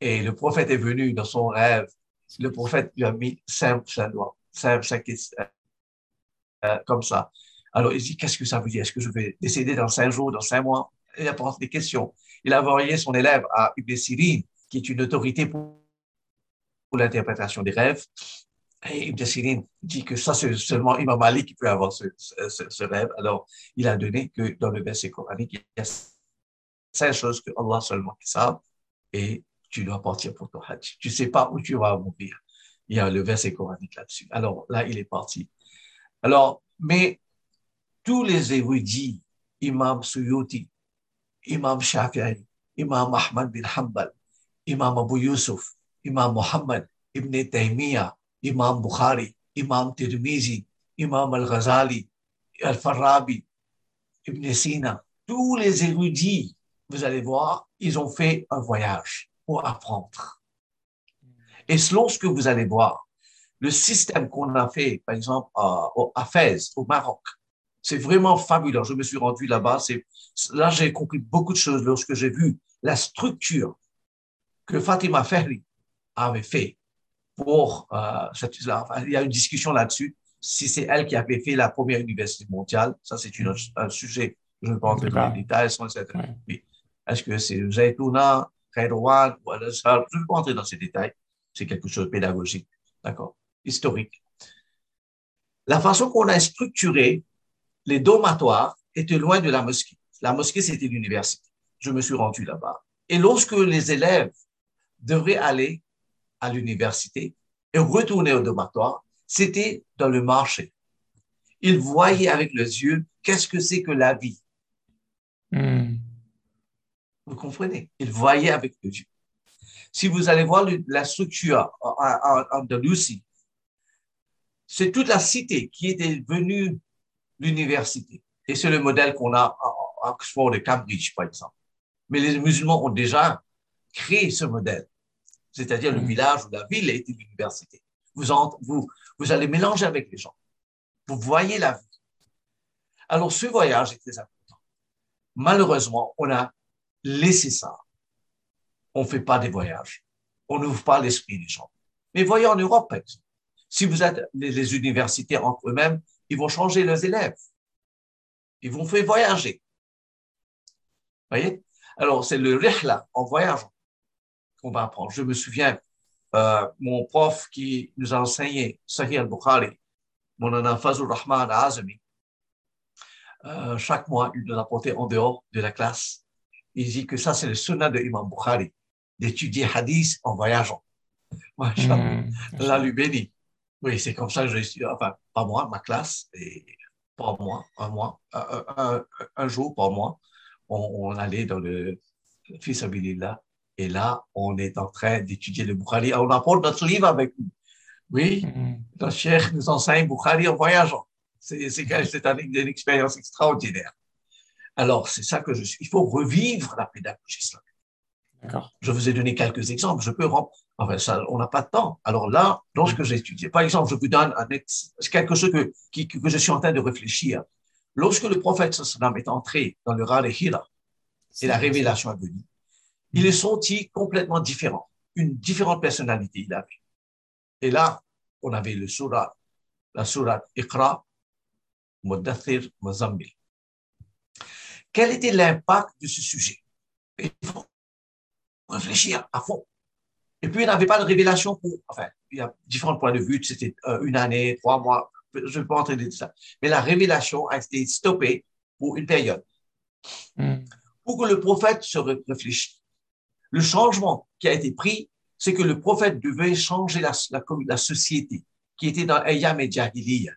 Et le prophète est venu dans son rêve. Le prophète lui a mis cinq, cinq doigts, cinq, cinq, euh, comme ça. Alors, il dit, qu'est-ce que ça veut dire? Est-ce que je vais décéder dans cinq jours, dans cinq mois? Il a posé des questions. Il a envoyé son élève à Ibn Sirin, qui est une autorité pour, l'interprétation des rêves. Et Ibn Sirin dit que ça, c'est seulement Imam Malik qui peut avoir ce, rêve. Alors, il a donné que dans le verset coranique, il y a cinq choses que Allah seulement qui savent et tu dois partir pour ton hajj. Tu sais pas où tu vas mourir. Il y a le verset coranique là-dessus. Alors là, il est parti. Alors, mais tous les érudits, Imam Suyuti, Imam Shafi'i, Imam Ahmad bin Hanbal, Imam Abu Yusuf, Imam Muhammad Ibn Taymiyyah, Imam Bukhari, Imam Tirmizi, Imam Al-Ghazali, Al-Farabi, Ibn Sina, tous les érudits, vous allez voir, ils ont fait un voyage pour apprendre. Et selon ce que vous allez voir, le système qu'on a fait, par exemple, à, Fès, au Maroc, c'est vraiment fabuleux. Je me suis rendu là-bas. C'est, là, j'ai compris beaucoup de choses lorsque j'ai vu la structure que Fatima Ferri avait fait pour euh, cette, il y a une discussion là-dessus. Si c'est elle qui avait fait la première université mondiale, ça c'est une, un sujet. Je ne vais pas entrer dans les détails. Est-ce que c'est Zaytouna, ou Je ne vais pas entrer dans ces détails. C'est quelque chose de pédagogique, d'accord, historique. La façon qu'on a structuré les dormatoires étaient loin de la mosquée. La mosquée, c'était l'université. Je me suis rendu là-bas. Et lorsque les élèves devraient aller à l'université et retourner au dormatoire, c'était dans le marché. Ils voyaient avec les yeux qu'est-ce que c'est que la vie. Hmm. Vous comprenez? Ils voyaient avec les yeux. Si vous allez voir la structure en Andalousie, c'est toute la cité qui était venue l'université. Et c'est le modèle qu'on a à Oxford et Cambridge, par exemple. Mais les musulmans ont déjà créé ce modèle. C'est-à-dire le mm. village ou la ville est l'université. Vous, vous, vous allez mélanger avec les gens. Vous voyez la vie. Alors, ce voyage est très important. Malheureusement, on a laissé ça. On ne fait pas des voyages. On n'ouvre pas l'esprit des gens. Mais voyez en Europe, par exemple. Si vous êtes les universités entre eux-mêmes, ils vont changer leurs élèves. Ils vont faire voyager. voyez? Alors, c'est le rihla, en voyage, qu'on va apprendre. Je me souviens, euh, mon prof qui nous a enseigné Sahih al-Bukhari, mon ana Fazul Rahman Azami, euh, chaque mois, il nous apportait en dehors de la classe. Il dit que ça, c'est le sunnah de Imam Bukhari, d'étudier hadith en voyageant. Moi, mmh, là, lui béni. Oui, c'est comme ça que j'ai su, enfin, pas moi, ma classe, et pas moi, un mois, un, un, jour, pas moi, on, allait dans le fils là, et là, on est en train d'étudier le Bukhari. On apporte notre livre avec nous. Oui, mm-hmm. notre cher nous enseigne Bukhari en voyageant. C'est une, expérience extraordinaire. Alors, c'est ça que je suis. Il faut revivre la pédagogie islamique. Je vous ai donné quelques exemples. Je peux Enfin, ça, on n'a pas de temps. Alors là, lorsque j'ai étudié, par exemple, je vous donne un quelque chose que, que, je suis en train de réfléchir. Lorsque le prophète sallam est entré dans le Ra Hira et la révélation est venue, il est sorti complètement différent. Une différente personnalité il avait. Et là, on avait le surat, la surat Iqra, Mudathir, Muzammil. Quel était l'impact de ce sujet? Il faut réfléchir à fond. Et puis, il n'avait pas de révélation pour, enfin, il y a différents points de vue, c'était euh, une année, trois mois, je ne vais pas entrer dans ça. Mais la révélation a été stoppée pour une période. Hmm. Pour que le prophète se réfléchisse. Le changement qui a été pris, c'est que le prophète devait changer la, la, la société qui était dans Ayam et Jahiliya,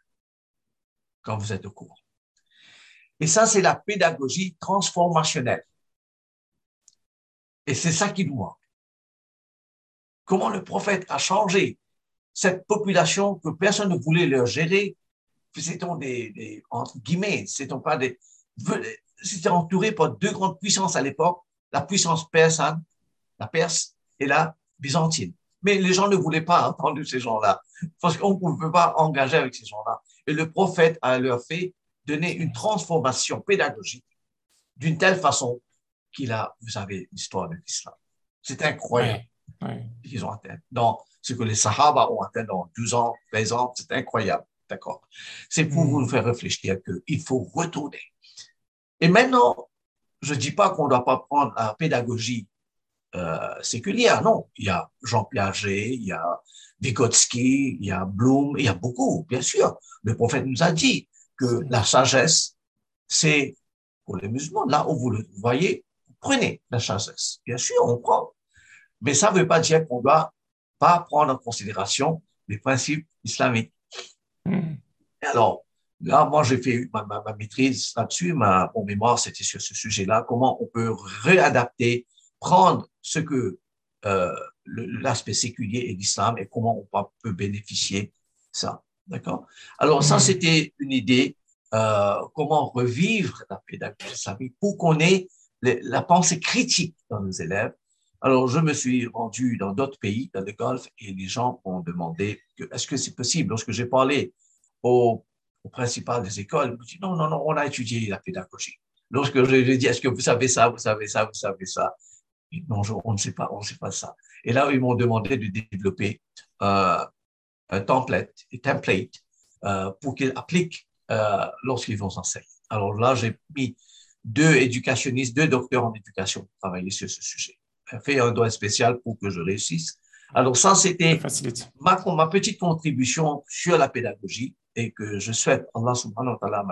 quand vous êtes au courant. Et ça, c'est la pédagogie transformationnelle. Et c'est ça qui nous manque. Comment le prophète a changé cette population que personne ne voulait leur gérer? C'était des, des, entre guillemets, c'était pas des, c'était entouré par deux grandes puissances à l'époque, la puissance persane, la Perse et la byzantine. Mais les gens ne voulaient pas entendre ces gens-là, parce qu'on ne pouvait pas engager avec ces gens-là. Et le prophète a leur fait donner une transformation pédagogique d'une telle façon qu'il a, vous savez, l'histoire de l'islam. C'est incroyable. Ils ont atteint. Dans ce que les Sahaba ont atteint dans 12 ans, 13 ans, c'est incroyable. D'accord? C'est pour vous hmm. faire réfléchir qu'il faut retourner. Et maintenant, je ne dis pas qu'on ne doit pas prendre la pédagogie euh, séculière, non. Il y a Jean Piaget, il y a Vygotsky, il y a Bloom, il y a beaucoup, bien sûr. Le prophète nous a dit que la sagesse, c'est pour les musulmans. Là où vous le voyez, prenez la sagesse. Bien sûr, on prend. Mais ça ne veut pas dire qu'on ne doit pas prendre en considération les principes islamiques. Hmm. alors, là, moi, j'ai fait ma, maîtrise là-dessus, ma, mon mémoire, c'était sur ce sujet-là, comment on peut réadapter, prendre ce que euh, l'aspect séculier et l'islam et comment on peut bénéficier ça. D'accord? Alors, ça, hmm. c'était une idée, euh, comment revivre la pédagogie islamique pour qu'on ait la pensée critique dans nos élèves. Alors, je me suis rendu dans d'autres pays, dans le Golfe, et les gens ont demandé est-ce que c'est possible? Lorsque j'ai parlé au, principal des écoles, ils m'ont dit non, non, non, on a étudié la pédagogie. Lorsque je lui ai dit est-ce que vous savez ça, vous savez ça, vous savez ça? Non, on ne sait pas, on ne sait pas ça. Et là, ils m'ont demandé de développer euh, un template, un template euh, pour qu'ils appliquent euh, lorsqu'ils vont enseigner. Alors là, j'ai mis deux éducationnistes, deux docteurs en éducation pour travailler sur ce sujet. Fait un doigt spécial pour que je réussisse. Alors ça, c'était ma, ma, petite contribution sur la pédagogie et que je souhaite Allah subhanahu wa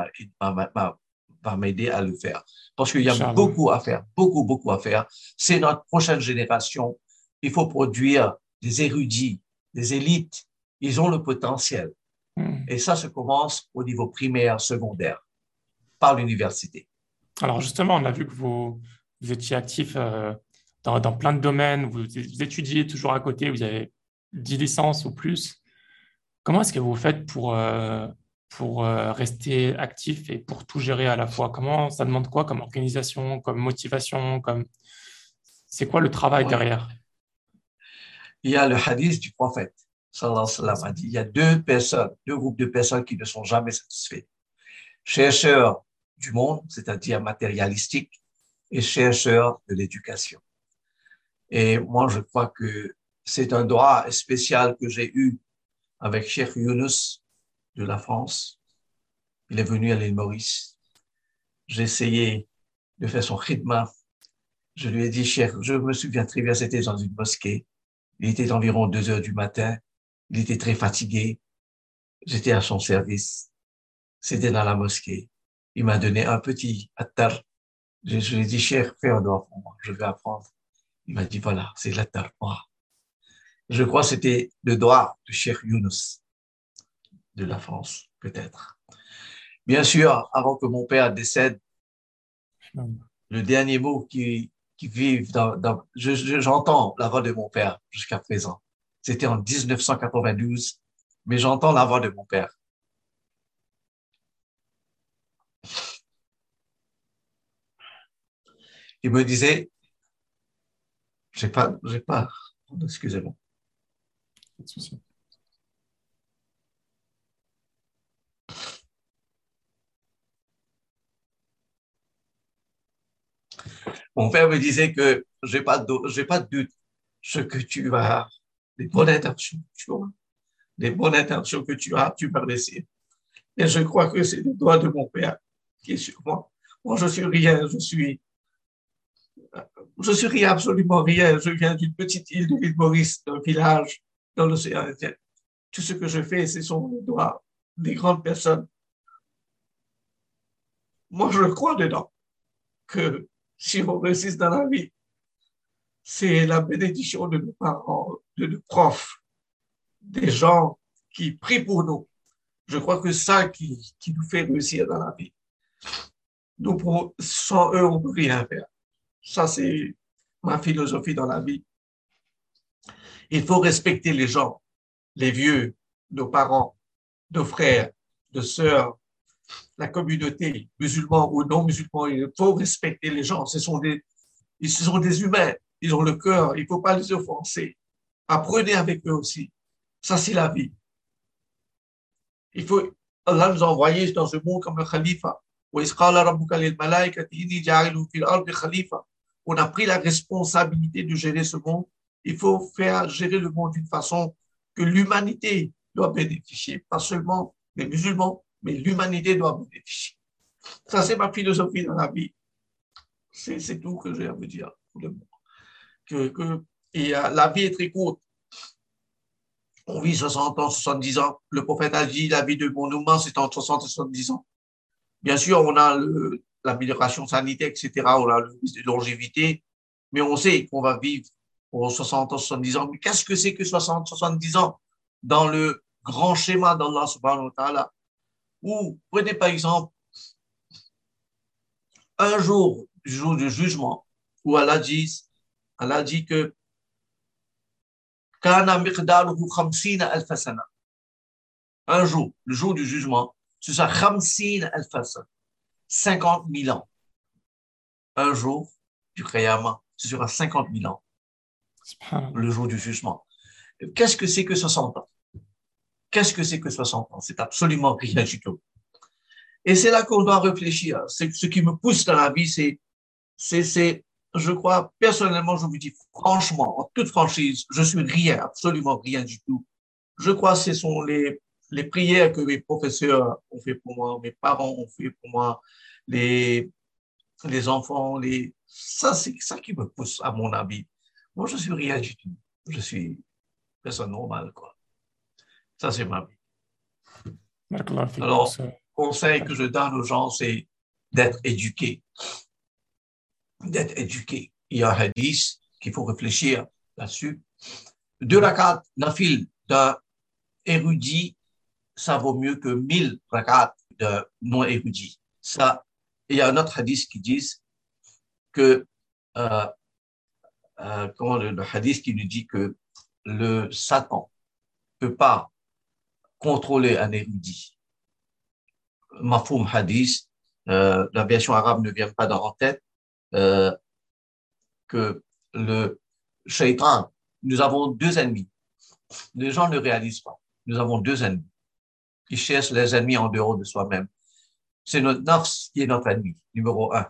ta'ala va m'aider à le faire. Parce qu'il y a beaucoup à faire, beaucoup, beaucoup à faire. C'est notre prochaine génération. Il faut produire des érudits, des élites. Ils ont le potentiel. Hmm. Et ça se commence au niveau primaire, secondaire, par l'université. Alors justement, on a vu que vous, vous étiez actif euh, dans, dans, plein de domaines, vous, vous, étudiez toujours à côté, vous avez 10 licences ou plus. Comment est-ce que vous faites pour, euh, pour euh, rester actif et pour tout gérer à la fois? Comment ça demande quoi comme organisation, comme motivation, comme c'est quoi le travail derrière? Il y a le hadith du prophète, a dit il y a deux personnes, deux groupes de personnes qui ne sont jamais satisfaits. Chercheurs du monde, c'est-à-dire matérialistique, et chercheurs de l'éducation. Et moi, je crois que c'est un droit spécial que j'ai eu avec Cheikh Younous de la France. Il est venu à l'île Maurice. J'ai essayé de faire son khidma. Je lui ai dit, Cheikh, je me souviens très bien, c'était dans une mosquée. Il était environ deux heures du matin. Il était très fatigué. J'étais à son service. C'était dans la mosquée. Il m'a donné un petit attar. Je, lui ai dit, cher, fais un doigt pour moi. Je vais apprendre. Il m'a dit, voilà, c'est l'attar. Je crois que c'était le doigt de Cheikh Younous de la France, peut-être. Bien sûr, avant que mon père décède, le dernier mot qui, qui vive dans, dans j'entends la voix de mon père jusqu'à présent. C'était en 1992, mais j'entends la voix de mon père. Il me disait, j'ai pas, j'ai pas, excusez-moi. Mon père me disait que j'ai pas de, j'ai pas de doute. Ce que tu as, les bonnes intentions, tu vois, les bonnes intentions que tu as, tu peux laisser. Et je crois que c'est le doigt de mon père qui est sur moi. Moi, je suis rien, je suis je suis absolument rien. Je viens d'une petite île de l'île Maurice, d'un village dans l'océan Indien. Tout ce que je fais, c'est sur le doigt des grandes personnes. Moi, je crois dedans que si on réussit dans la vie, c'est la bénédiction de nos parents, de nos profs, des gens qui prient pour nous. Je crois que ça qui, qui nous fait réussir dans la vie. Nous, sans eux, on ne peut rien faire. Ça, c'est ma philosophie dans la vie. Il faut respecter les gens, les vieux, nos parents, nos frères, de sœurs, la communauté, musulmans ou non musulmans, il faut respecter les gens. Ce sont des, ils sont des humains. Ils ont le cœur. Il ne faut pas les offenser. Apprenez avec eux aussi. Ça, c'est la vie. Il faut, Allah nous a envoyés dans ce monde comme un khalifa. On a pris la responsabilité de gérer ce monde. Il faut faire gérer le monde d'une façon que l'humanité doit bénéficier, pas seulement les musulmans, mais l'humanité doit bénéficier. Ça, c'est ma philosophie dans la vie. C'est tout que j'ai à vous dire Que, que, et euh, la vie est très courte. On vit 60 ans, 70 ans. Le prophète a dit la vie de mon c'est entre 60 et 70 ans. Bien sûr, on a l'amélioration sanitaire, etc. On a le de longévité, mais on sait qu'on va vivre pour 60 ans, 70 ans. Mais qu'est-ce que c'est que 60, 70 ans dans le grand schéma d'Allah subhanahu wa ta'ala? Ou prenez par exemple un jour, du jour du jugement, où Allah dit, Allah dit que un jour, le jour du jugement, ce sera 50 000 ans. Un jour du Qiyamah, ce sera 50 000 ans. Le jour du jugement. Qu'est-ce que c'est que 60 ans? Qu'est-ce que c'est que 60 ans? C'est absolument rien du tout. Et c'est là qu'on doit réfléchir. C'est ce qui me pousse dans la vie, c'est, c'est, c'est, je crois, personnellement, je vous dis franchement, en toute franchise, je suis rien, absolument rien du tout. Je crois que ce sont les, les prières que mes professeurs ont fait pour moi, mes parents ont fait pour moi, les, les enfants, les, ça, c'est ça qui me pousse, à mon avis. Moi, je suis rien du tout. Je suis personne normale, quoi. Ça, c'est ma vie. Alors, conseil que je donne aux gens, c'est d'être éduqué. D'être éduqué. Il y a un hadith qu'il faut réfléchir là-dessus. Deux rakats nafil d'un érudit ça vaut mieux que 1000 rakats de non érudits. Ça, il y a un autre hadith qui dit que, euh, euh, le, hadith qui nous dit que le Satan peut pas contrôler un érudit. Mafoum hadith, euh, la version arabe ne vient pas dans la tête, euh, que le shaitan, nous avons deux ennemis. Les gens ne réalisent pas. Nous avons deux ennemis qui cherche les ennemis en dehors de soi-même. C'est notre nafs qui est notre ennemi, numéro un.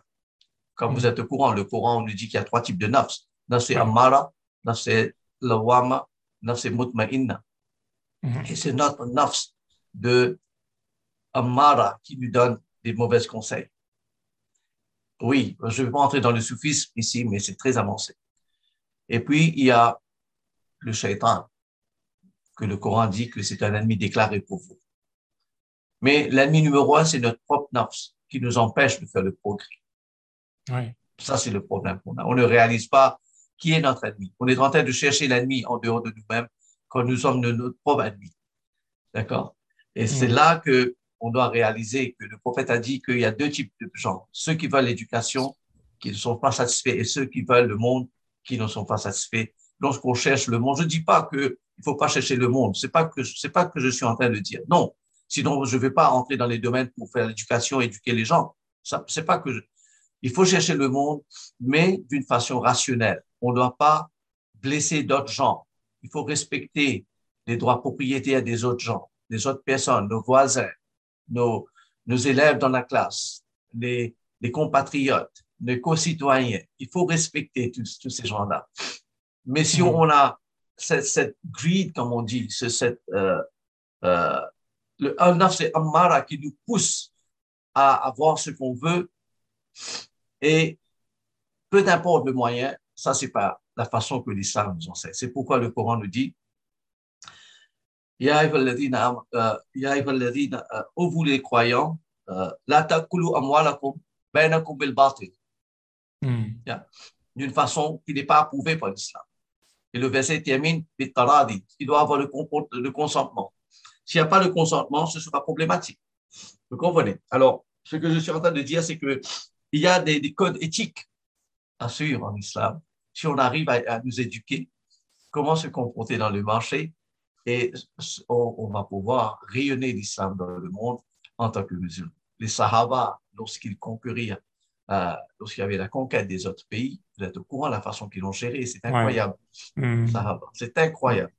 Comme vous êtes au courant, le Coran on nous dit qu'il y a trois types de nafs. Nafs c'est amara, nafs c'est lawama, nafs c'est mutma'inna. Mhm. Et c'est notre nafs de amara qui nous donne des mauvais conseils. Oui, je ne vais pas entrer dans le soufisme ici, mais c'est très avancé. Et puis, il y a le shaitan, que le Coran dit que c'est un ennemi déclaré pour vous. Mais l'ennemi numéro un, c'est notre propre nafs qui nous empêche de faire le progrès. Oui. Ça, c'est le problème qu'on a. On ne réalise pas qui est notre ennemi. On est en train de chercher l'ennemi en dehors de nous-mêmes quand nous sommes notre propre ennemi. D'accord? Et c'est mm. là que on doit réaliser que le prophète a dit qu'il y a deux types de gens. Ceux qui veulent l'éducation, qui ne sont pas satisfaits, et ceux qui veulent le monde, qui ne sont pas satisfaits. Lorsqu'on cherche le monde, je ne dis pas que il faut pas chercher le monde. C'est pas que c'est pas que je suis en train de dire. Non, Sinon, je ne vais pas entrer dans les domaines pour faire l'éducation, éduquer les gens. Ça, c'est pas que il faut chercher le monde, mais d'une façon rationnelle. On ne doit pas blesser d'autres gens. Il faut respecter les droits propriétaires des autres gens, des autres personnes, nos voisins, nos, nos élèves dans la classe, les, les compatriotes, les concitoyens. Il faut respecter tous, tous ces gens-là. Mais si mmh. on a cette, cette greed, comme on dit, cette, euh, euh, le al-nafs c'est Ammara qui nous pousse à avoir ce qu'on veut. Et peu importe le moyen, ça, c'est pas la façon que l'islam nous enseigne. C'est pourquoi le Coran nous dit Ya euh, euh, ô vous les croyants, euh, la takulu amwalakum bainakum bil batil. Hmm. D'une façon qui n'est pas approuvée par l'islam. Et le verset termine bit taradi, il doit avoir le, le consentement. S'il n'y a pas le consentement, ce sera problématique. Vous comprenez? Alors, ce que je suis en train de dire, c'est qu'il y a des, codes éthiques à suivre en islam. Si on arrive à, nous éduquer, comment se comporter dans le marché, et on, va pouvoir rayonner l'islam dans le monde en tant que musulmans. Les Sahaba, lorsqu'ils conquérirent, euh, lorsqu'il y avait la conquête des autres pays, vous êtes au courant de la façon qu'ils l'ont géré. C'est incroyable. Hmm. Sahaba. C'est incroyable.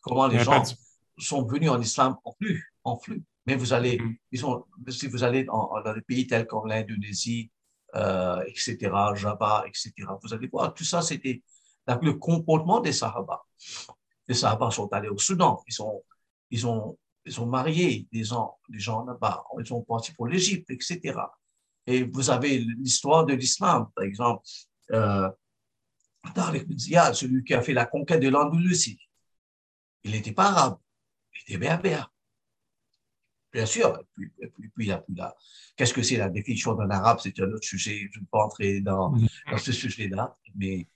Comment les gens sont venus en islam en flux, en flux. Mais vous allez, hmm. ils sont, si vous allez dans des pays tels comme l'Indonésie, euh, etc., Java, etc., vous allez voir, tout ça, c'était le comportement des Sahaba. Les Sahaba sont allés au Soudan, ils ont, ils ont, ils ont marié des gens, des gens là-bas, ils sont partis pour l'Égypte, etc. Et vous avez l'histoire de l'islam, par exemple, euh, Tariq celui qui a fait la conquête de l'Andalousie, il n'était pas arabe, il était berbère. Bien sûr, puis, puis, puis, qu'est-ce que c'est la définition d'un arabe, c'est un autre sujet, je ne vais pas entrer dans, dans ce sujet-là, mais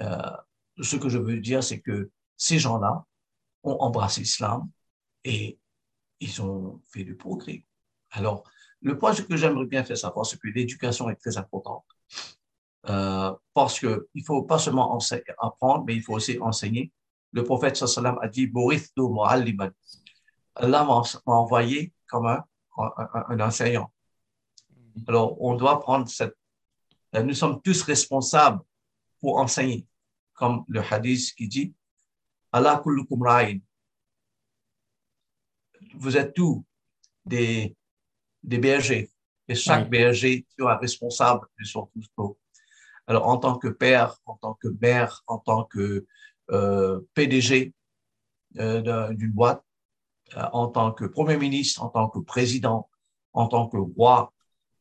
euh, ce que je veux dire, c'est que ces gens-là ont embrassé l'islam et ils ont fait du progrès. Alors, le point que j'aimerais bien faire savoir, c'est que l'éducation est très importante. Euh, parce qu'il ne faut pas seulement apprendre, mais il faut aussi enseigner. Le prophète sallam a dit Allah m'a envoyé comme un, un, enseignant. Alors, on doit prendre cette. Nous sommes tous responsables pour enseigner, comme le hadith qui dit Allah kullukum ra'in. Vous êtes tous des, des bergers, et chaque berger sera responsable de son troupeau. Alors, en tant que père, en tant que mère, en tant que euh, PDG euh, d'une boîte, euh, en tant que Premier ministre, en tant que président, en tant que roi,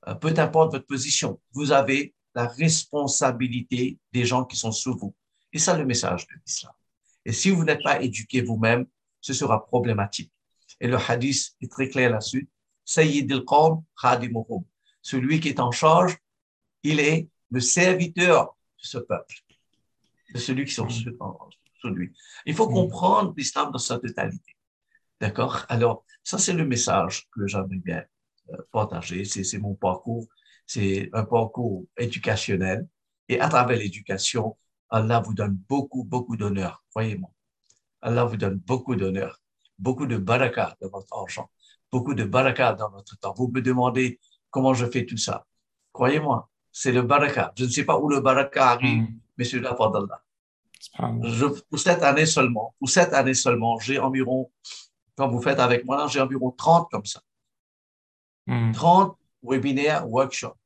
euh, peu importe votre position, vous avez la responsabilité des gens qui sont sous vous. Et ça, le message de l'islam. Et si vous n'êtes pas éduqué vous-même, ce sera problématique. Et le hadith est très clair là-dessus. Sayyid al-Qawm khadimuhum. Celui qui est en charge, il est le serviteur de ce peuple, de celui qui sont sous lui. Il faut comprendre l'islam dans sa totalité. D'accord? Alors, ça, c'est le message que j'aimerais bien euh, partager. C'est mon parcours. C'est un parcours éducationnel. Et à travers l'éducation, Allah vous donne beaucoup, beaucoup d'honneur. Voyez-moi. Allah vous donne beaucoup d'honneur, beaucoup de baraka dans votre argent, beaucoup de baraka dans votre temps. Vous me demandez comment je fais tout ça. Croyez-moi, c'est le baraka. Je ne sais pas où le baraka arrive, hmm. mais c'est la part d'Allah. Pour cette année seulement, pour cette année seulement, j'ai environ quand vous faites avec moi, j'ai environ 30 comme ça. 30 hmm. webinaires, workshops,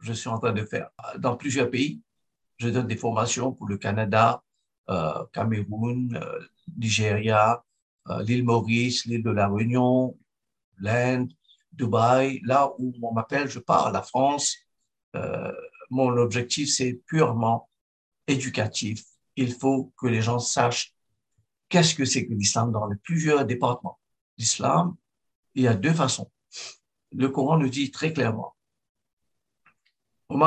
je suis en train de faire dans plusieurs pays. Je donne des formations pour le Canada, euh, Cameroun, euh, Nigeria, euh, l'île Maurice, l'île de la Réunion, l'Inde, Dubaï. Là où on m'appelle, je pars à la France. mon objectif, c'est purement éducatif. Il faut que les gens sachent Qu'est-ce que c'est que l'islam dans les plusieurs départements L'islam, il y a deux façons. Le Coran nous dit très clairement Nous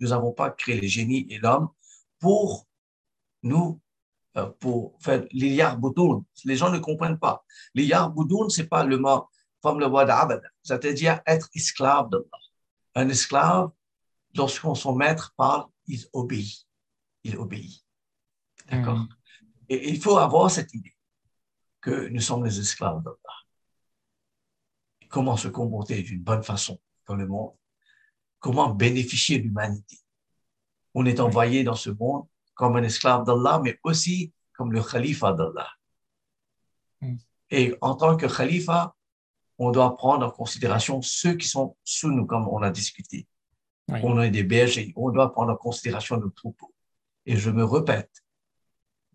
n'avons pas créé les génies et l'homme pour nous, euh, pour faire l'iyar boudoun. Les gens ne comprennent pas. L'iyar boudoun, c'est pas le mot comme le mot d'abad, c'est-à-dire être esclave d'Allah. Un esclave, lorsqu'on son maître parle, il obéit. Il obéit. D'accord hmm. Et il faut avoir cette idée que nous sommes les esclaves d'Allah. Comment se comporter d'une bonne façon dans le monde? Comment bénéficier de l'humanité? On est envoyé dans ce monde comme un esclave d'Allah, mais aussi comme le khalifa d'Allah. Hmm. Et en tant que khalifa, on doit prendre en considération ceux qui sont sous nous, comme on a discuté. On est des bergers, on doit prendre en considération nos troupeaux. Et je me répète,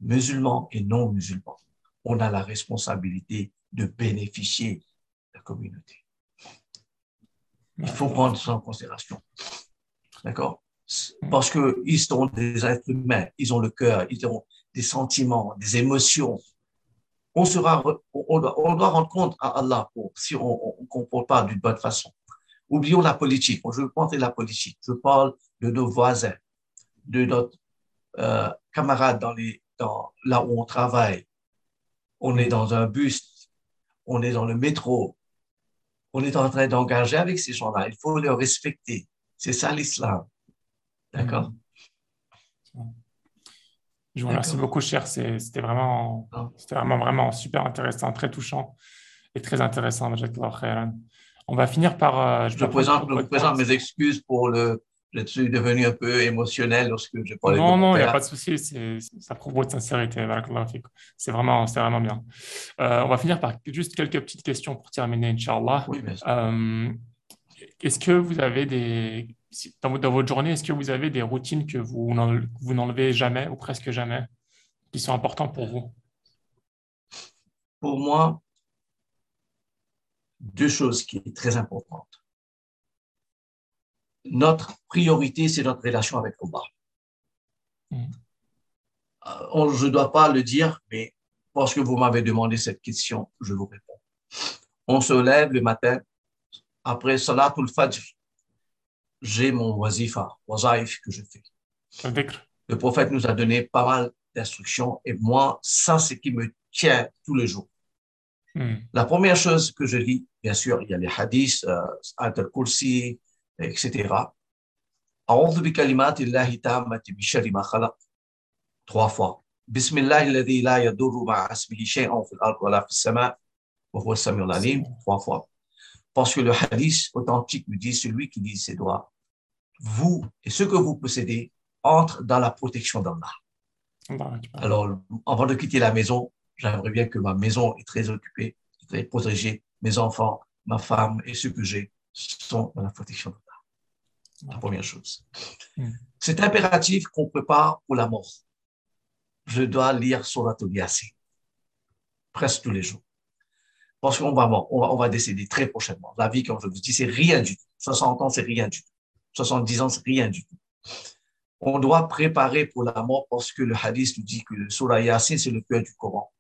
musulmans et non musulmans, on a la responsabilité de bénéficier de la communauté. Il faut prendre ça en considération. D'accord? Parce qu'ils sont des êtres humains, ils ont le cœur, ils ont des sentiments, des émotions. On, sera, on, doit, rendre compte à Allah pour, si on ne comporte pas d'une bonne façon. Oublions la politique. Je veux parler de la politique. Je parle de nos voisins, de notre euh, camarades dans les, là où on travaille, on est dans un bus, on est dans le métro, on est en train d'engager avec ces gens-là. Il faut les respecter. C'est ça l'islam. D'accord? Je vous remercie beaucoup, cher. C'était vraiment, c'était vraiment, vraiment super intéressant, très touchant. et très intéressant. On va finir par. Euh, je, je, présente, je présente mes excuses pour le. Je suis devenu un peu émotionnel lorsque je parlais Non, non, il n'y a pas de souci. Ça prouve votre sincérité. C'est vraiment, vraiment bien. Euh, on va finir par juste quelques petites questions pour terminer, Inch'Allah. Oui, euh, est-ce que vous avez des. Dans, dans votre journée, est-ce que vous avez des routines que vous n'enlevez jamais ou presque jamais qui sont importantes pour vous? Pour moi, deux choses qui sont très importantes. Notre priorité, c'est notre relation avec Allah. Mm. Euh, je ne dois pas le dire, mais parce que vous m'avez demandé cette question, je vous réponds. On se lève le matin, après Salatul Fajr, j'ai mon wazifa, wazaif que je fais. Le prophète nous a donné pas mal d'instructions et moi, ça, c'est ce qui me tient tous les jours. Hmm. La première chose que je lis, bien sûr, il y a les hadiths, euh, al-Kursi, etc. أعوذ بكلمات الله تامة بشر ما خلق trois fois. بسم الله الذي لا يضر مع اسمه شيء في الأرض ولا في السماء وهو السميع العليم trois fois. Parce que le hadith authentique nous dit celui qui dit ses doigts, vous et ce que vous possédez entre dans la protection d'Allah. Alors, avant de quitter la maison, J'aimerais bien que ma maison est très occupée, très protégée. Mes enfants, ma femme et ceux que j'ai sont dans la protection de La première chose. Hmm. C'est impératif qu'on prépare pour la mort. Je dois lire Surat Yasin presque tous les jours. Parce qu'on va, on va, on va décéder très prochainement. La vie, comme je vous dis, c'est rien du tout. 60 ans, c'est rien du tout. 70 ans, c'est rien du tout. On doit préparer pour la mort parce que le hadith nous dit que le Surah Yasin, c'est le cœur du Coran.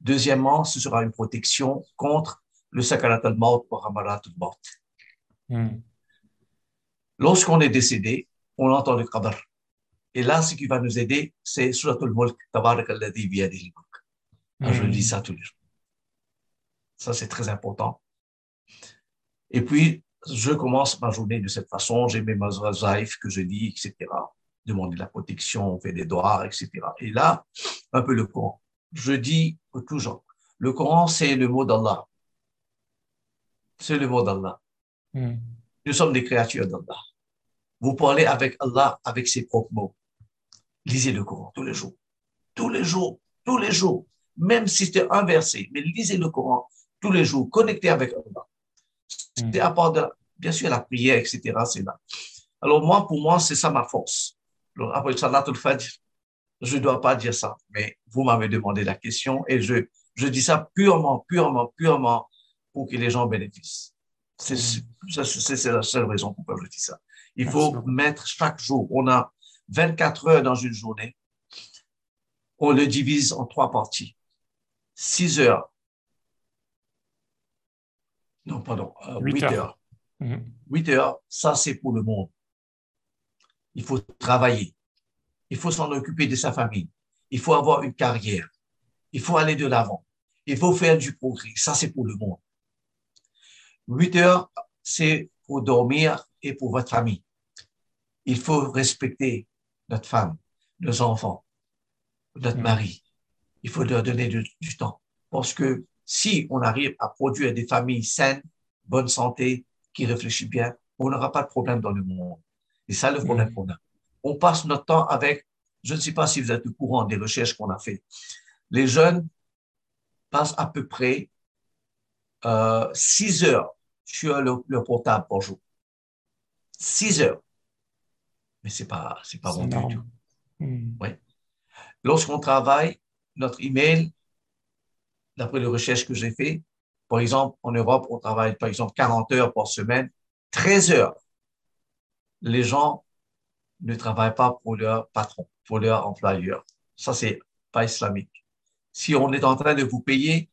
Deuxièmement, ce sera une protection contre le sakarat al-maut ou ramarat al-maut. Hmm. Lorsqu'on est décédé, on entend le qadr. Et là, ce qui va nous aider, c'est Surat al-Mulk, Tabarak al-Ladhi biyadihi mulk. Je lis ça tous les jours. Ça, c'est très important. Et puis, je commence ma journée de cette façon. J'ai mes mazaïf que je lis, etc. Demander la protection, on fait des doigts, etc. Et là, un peu le Coran je dis toujours, le Coran, c'est le mot d'Allah. C'est le mot d'Allah. Hmm. Nous sommes des créatures d'Allah. Vous parlez avec Allah avec ses propres mots. Lisez le Coran tous les jours. Tous les jours. Tous les jours. Même si c'est un verset, mais lisez le Coran tous les jours. Connectez avec Allah. Hmm. C'est à part de, bien sûr, la prière, etc. C'est là. Alors moi, pour moi, c'est ça ma force. Alors, après je ne dois pas dire ça, mais vous m'avez demandé la question et je, je dis ça purement, purement, purement pour que les gens bénéficient. C'est la seule raison pourquoi je dis ça. Il faut mettre chaque jour, on a 24 heures dans une journée, on le divise en trois parties. 6 heures. Non, pardon, 8, euh, heures. 8 mhm. heures, ça c'est pour le monde. Il faut travailler il faut s'en occuper de sa famille. Il faut avoir une carrière. Il faut aller de l'avant. Il faut faire du progrès. Ça, c'est pour le monde. Huit heures, c'est pour dormir et pour votre famille. Il faut respecter notre femme, nos enfants, notre mm. mari. Il faut leur donner du, temps. Parce que si on arrive à produire des familles saines, bonne santé, qui réfléchissent bien, on n'aura pas de problème dans le monde. Et ça, le problème mm. qu'on a on passe notre temps avec, je ne sais pas si vous êtes au courant des recherches qu'on a fait. Les jeunes passent à peu près euh, 6 heures sur le, portable par jour. 6 heures. Mais c'est pas, c'est pas bon du tout. Hmm. Lorsqu'on travaille, notre email, d'après les recherches que j'ai fait, par exemple, en Europe, on travaille par exemple 40 heures par semaine, 13 heures. Les gens ne travaillent pas pour leur patron, pour leur employeur. Ça, c'est pas islamique. Si on est en train de vous payer,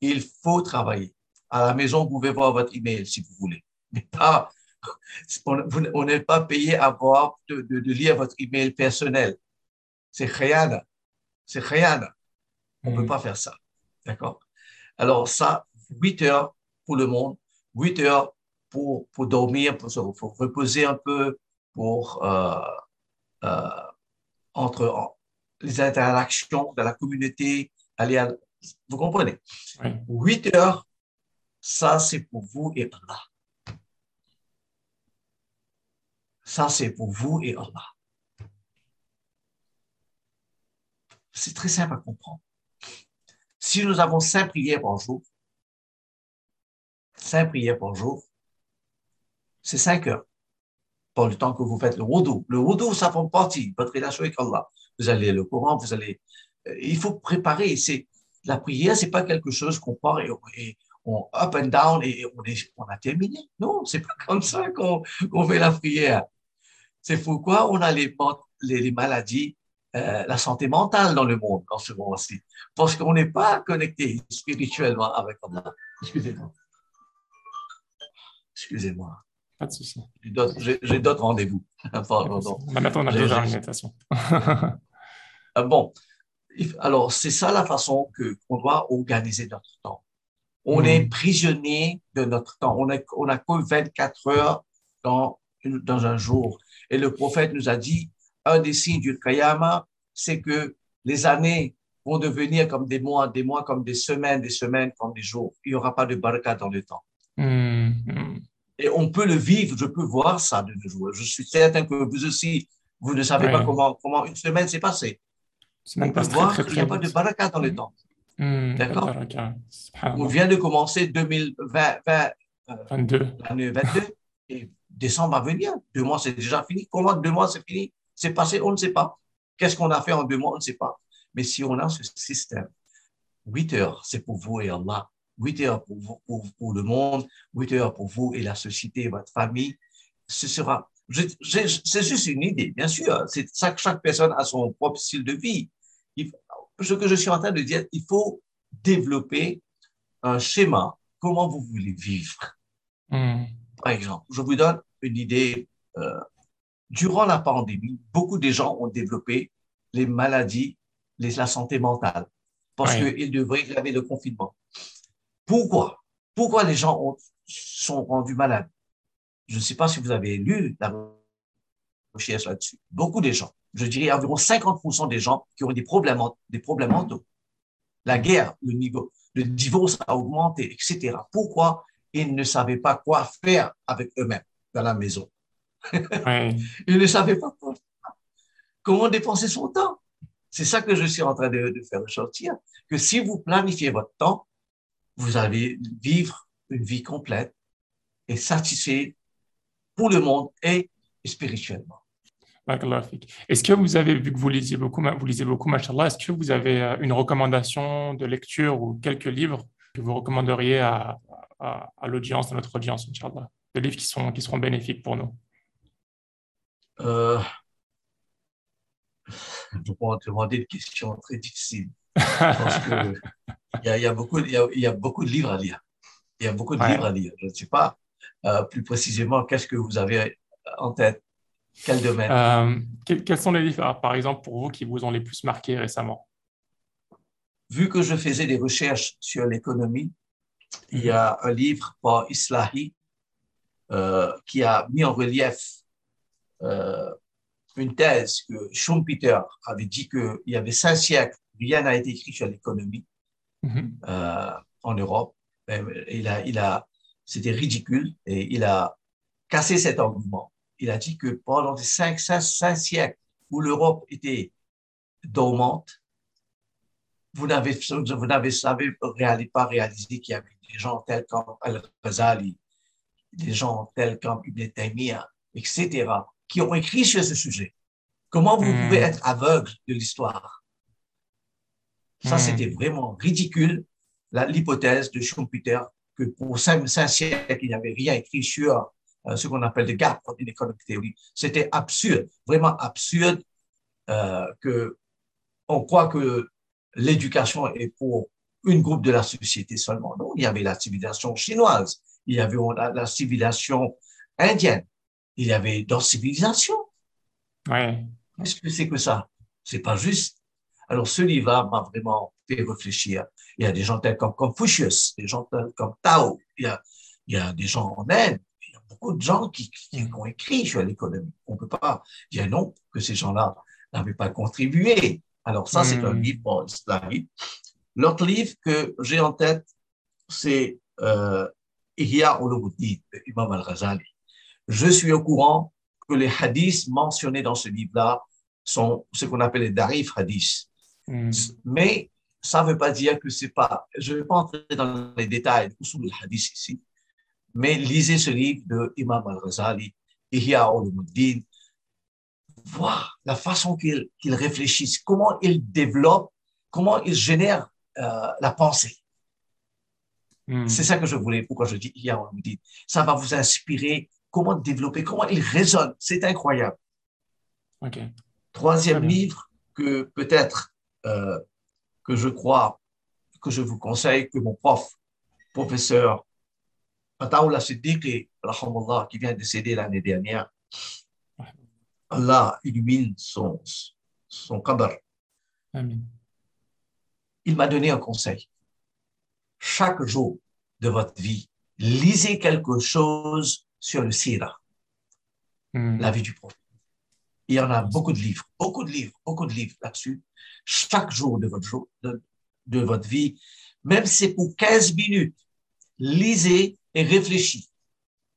il faut travailler. À la maison, vous pouvez voir votre email si vous voulez. Mais pas, on n'est pas payé à voir, de, de, lire votre email personnel. C'est rien. C'est rien. On ne peut mm. pas faire ça. D'accord? Alors, ça, 8 heures pour le monde, 8 heures pour, pour dormir, pour se pour reposer un peu, pour euh, euh, entre les interactions de la communauté. Aller vous comprenez? 8 heures Ça, c'est pour vous et Allah. Ça, c'est pour vous et Allah. C'est très simple à comprendre. Si nous avons cinq prières par jour, cinq prières par jour, c'est cinq heures le temps que vous faites le wudu. Le wudu, ça fait partie de votre relation avec Allah. Vous allez le Coran, vous allez. Euh, il faut préparer. C'est la prière, c'est pas quelque chose qu'on part et, on up and down et on, est, on a terminé. Non, c'est pas comme ça qu'on fait la prière. C'est pourquoi on a les, les, maladies, euh, la santé mentale dans le monde en ce moment-ci. Parce qu'on n'est pas connecté spirituellement avec Allah. Excusez-moi. Excusez-moi. Pas de souci. J'ai d'autres rendez-vous. Maintenant, on a déjà une invitation. Ah, bon, alors c'est ça la façon que qu'on doit organiser notre temps. On est hmm. prisonnier de notre temps. On n'a on a que 24 heures dans, dans un jour. Et le prophète nous a dit, un des signes du Kayama, c'est que les années vont devenir comme des mois, des mois comme des semaines, des semaines comme des jours. Il n'y aura pas de baraka dans le temps. Hmm. Et on peut le vivre, je peux voir ça de nos jours. Je suis certain que vous aussi, vous ne savez pas comment, comment une semaine s'est passée. On peut voir qu'il n'y a pas de baraka dans le temps. Hmm, D'accord On vient de commencer 2020, 22. L'année 22. Et décembre va venir. Deux mois, c'est déjà fini. Comment deux mois, c'est fini C'est passé, on ne sait pas. Qu'est-ce qu'on a fait en deux mois, on ne sait pas. Mais si on a ce système, 8 heures, c'est pour vous et Allah. 8 heures pour, vous, pour, pour, le monde, 8 heures pour vous et la société, votre famille. Ce sera, c'est juste une idée, bien sûr. Chaque, chaque personne a son propre style de vie. ce que je suis en train de dire, il faut développer un schéma. Comment vous voulez vivre? Hmm. Par exemple, je vous donne une idée. Euh, durant la pandémie, beaucoup de gens ont développé les maladies, les, la santé mentale, parce qu'ils devraient graver le confinement. Pourquoi? Pourquoi les gens ont, sont rendus malades? Je ne sais pas si vous avez lu la recherche là-dessus. Beaucoup de gens, je dirais environ 50% des gens qui ont des problèmes, des problèmes mentaux. La guerre, le niveau, le divorce a augmenté, etc. Pourquoi ils ne savaient pas quoi faire avec eux-mêmes dans la maison? Ils ne savaient pas quoi, comment dépenser son temps? C'est ça que je suis en train de, de faire ressortir, que si vous planifiez votre temps, vous allez vivre une vie complète et satisfait pour le monde et spirituellement. Est-ce que vous avez, vu que vous lisez beaucoup, vous lisez beaucoup, machallah, est-ce que vous avez euh, une recommandation de lecture ou quelques livres que vous recommanderiez à, à, l'audience, à notre audience, Inch'Allah, des livres qui, sont, qui seront bénéfiques pour nous? Euh, Je vais te demander une question très difficile. Parce que il y, a, beaucoup, il, y a, beaucoup de livres à lire. Il y a beaucoup de livres à lire. Je ne sais pas euh, plus précisément qu'est-ce que vous avez en tête? Quel domaine? Euh, Quels sont les livres, par exemple, pour vous qui vous ont les plus marqués récemment? Vu que je faisais des recherches sur l'économie, il y a un livre par Islahi euh, qui a mis en relief une thèse que Schumpeter avait dit qu'il y avait cinq siècles, rien n'a été écrit sur l'économie. Mm-hmm. Euh, en Europe. Il a, il a, c'était ridicule et il a cassé cet argument. Il a dit que pendant les cinq, cinq, siècles où l'Europe était dormante, vous n'avez, vous n'avez pas réalisé qu'il y avait des gens tels comme Al-Ghazali, des gens tels comme Ibn Taymiyyah, etc., qui ont écrit sur ce sujet. Comment vous mm. pouvez être aveugle de l'histoire? Ça, hmm. c'était vraiment ridicule, l'hypothèse de Schumpeter que pour cinq, siècles, il n'y avait rien écrit sur euh, ce qu'on appelle le gap in economic theory. C'était absurde, vraiment absurde euh, que on croit que l'éducation est pour une groupe de la société seulement. Non, il y avait la civilisation chinoise, il y avait la, civilisation indienne, il y avait d'autres civilisations. Ouais. Qu'est-ce que c'est que ça? C'est pas juste. Alors, ce livre m'a vraiment fait réfléchir. Il y a des gens tels comme Confucius, des gens tels comme Tao, il y a, il y a des gens en Inde, il y a beaucoup de gens qui, ont écrit sur l'économie. On ne peut pas dire non que ces gens-là n'avaient pas contribué. Alors, ça, c'est un hmm. livre pour l'Autre livre que j'ai en tête, c'est euh, Ihya de Imam al-Ghazali. Je suis au courant que les hadiths mentionnés dans ce livre-là sont ce qu'on appelle les darif hadiths. Hmm. Mais ça ne veut pas dire que c'est pas. Je ne vais pas entrer dans les détails du hadith ici, mais lisez ce livre de Imam al-Ghazali, Ihya Ulumuddin, voir la façon qu'il qu'il réfléchisse, comment il développe, comment il génère euh, la pensée. Hmm. C'est ça que je voulais, pourquoi je dis Ihya Ulumuddin. Ça va vous inspirer comment développer, comment il raisonne. C'est incroyable. Troisième livre que peut-être euh, que je crois, que je vous conseille, que mon prof, professeur Ataoula Siddiqui, qui vient de décéder l'année dernière, Allah illumine son, son. Amin. Il m'a donné un conseil. Chaque jour de votre vie, lisez quelque chose sur le sira, Hmm. la vie du prophète. Il y en a beaucoup de livres, beaucoup de livres, beaucoup de livres là-dessus. Chaque jour de votre, de, de votre vie, même si c'est pour 15 minutes, lisez et réfléchissez.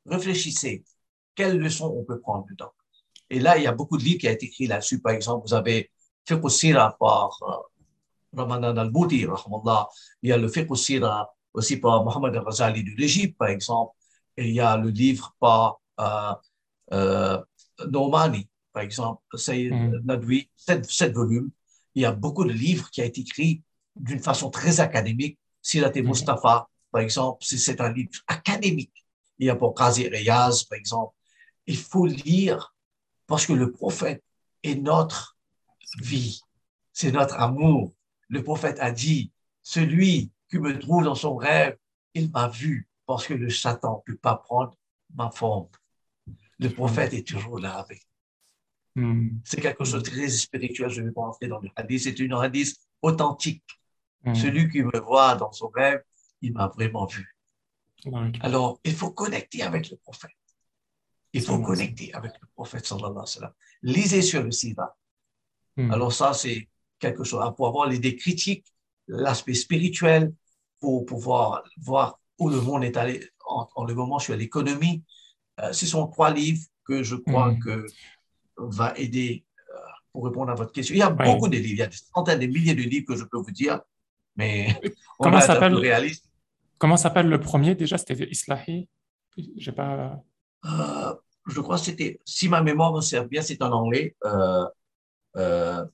Réfléchissez. Quelles leçons on peut prendre dedans? Et là, il y a beaucoup de livres qui ont été écrits là-dessus. Par exemple, vous avez Fiqh par euh, Ramadan al-Bouti. Il y a le Fiqh aussi par Mohamed al-Ghazali de l'Égypte, par exemple. Et il y a le livre par euh, euh, par exemple, Sayyid Mm. Nadwi, sept, sept volumes. Il y a beaucoup de livres qui ont été écrits d'une façon très académique. Sirat et Mm. Mustafa, par exemple, c'est- c'est un livre académique. Il y a pour Qazi Reyaz, par exemple. Il faut lire parce que le prophète est notre vie, c'est notre amour. Le prophète a dit, celui qui me trouve dans son rêve, il m'a vu parce que le Satan ne peut pas prendre ma forme. Le prophète est toujours là avec. Hmm. C'est quelque chose de très spirituel. Je ne vais pas entrer dans le hadith. C'est une hadith authentique. Hmm. Celui qui me voit dans son rêve, il m'a vraiment vu. Alors, il faut connecter avec le prophète. Il faut connecter avec le prophète, sallallahu alayhi wa sallam. Lisez sur le sida. hmm. Alors ça, c'est quelque chose. Pour avoir l'idée critique, l'aspect spirituel, pour pouvoir voir où le monde est allé en, en le moment sur l'économie. Euh, ce sont trois livres que je crois que va aider euh, pour répondre à votre question. Il y a beaucoup de livres, il y a des centaines, des milliers de livres que je peux vous dire, mais on Comment s'appelle- réaliste. Comment s'appelle le premier déjà? C'était Islahi? J'ai pas. Euh, je crois que c'était, si ma mémoire me sert bien, c'est en anglais. Euh, euh,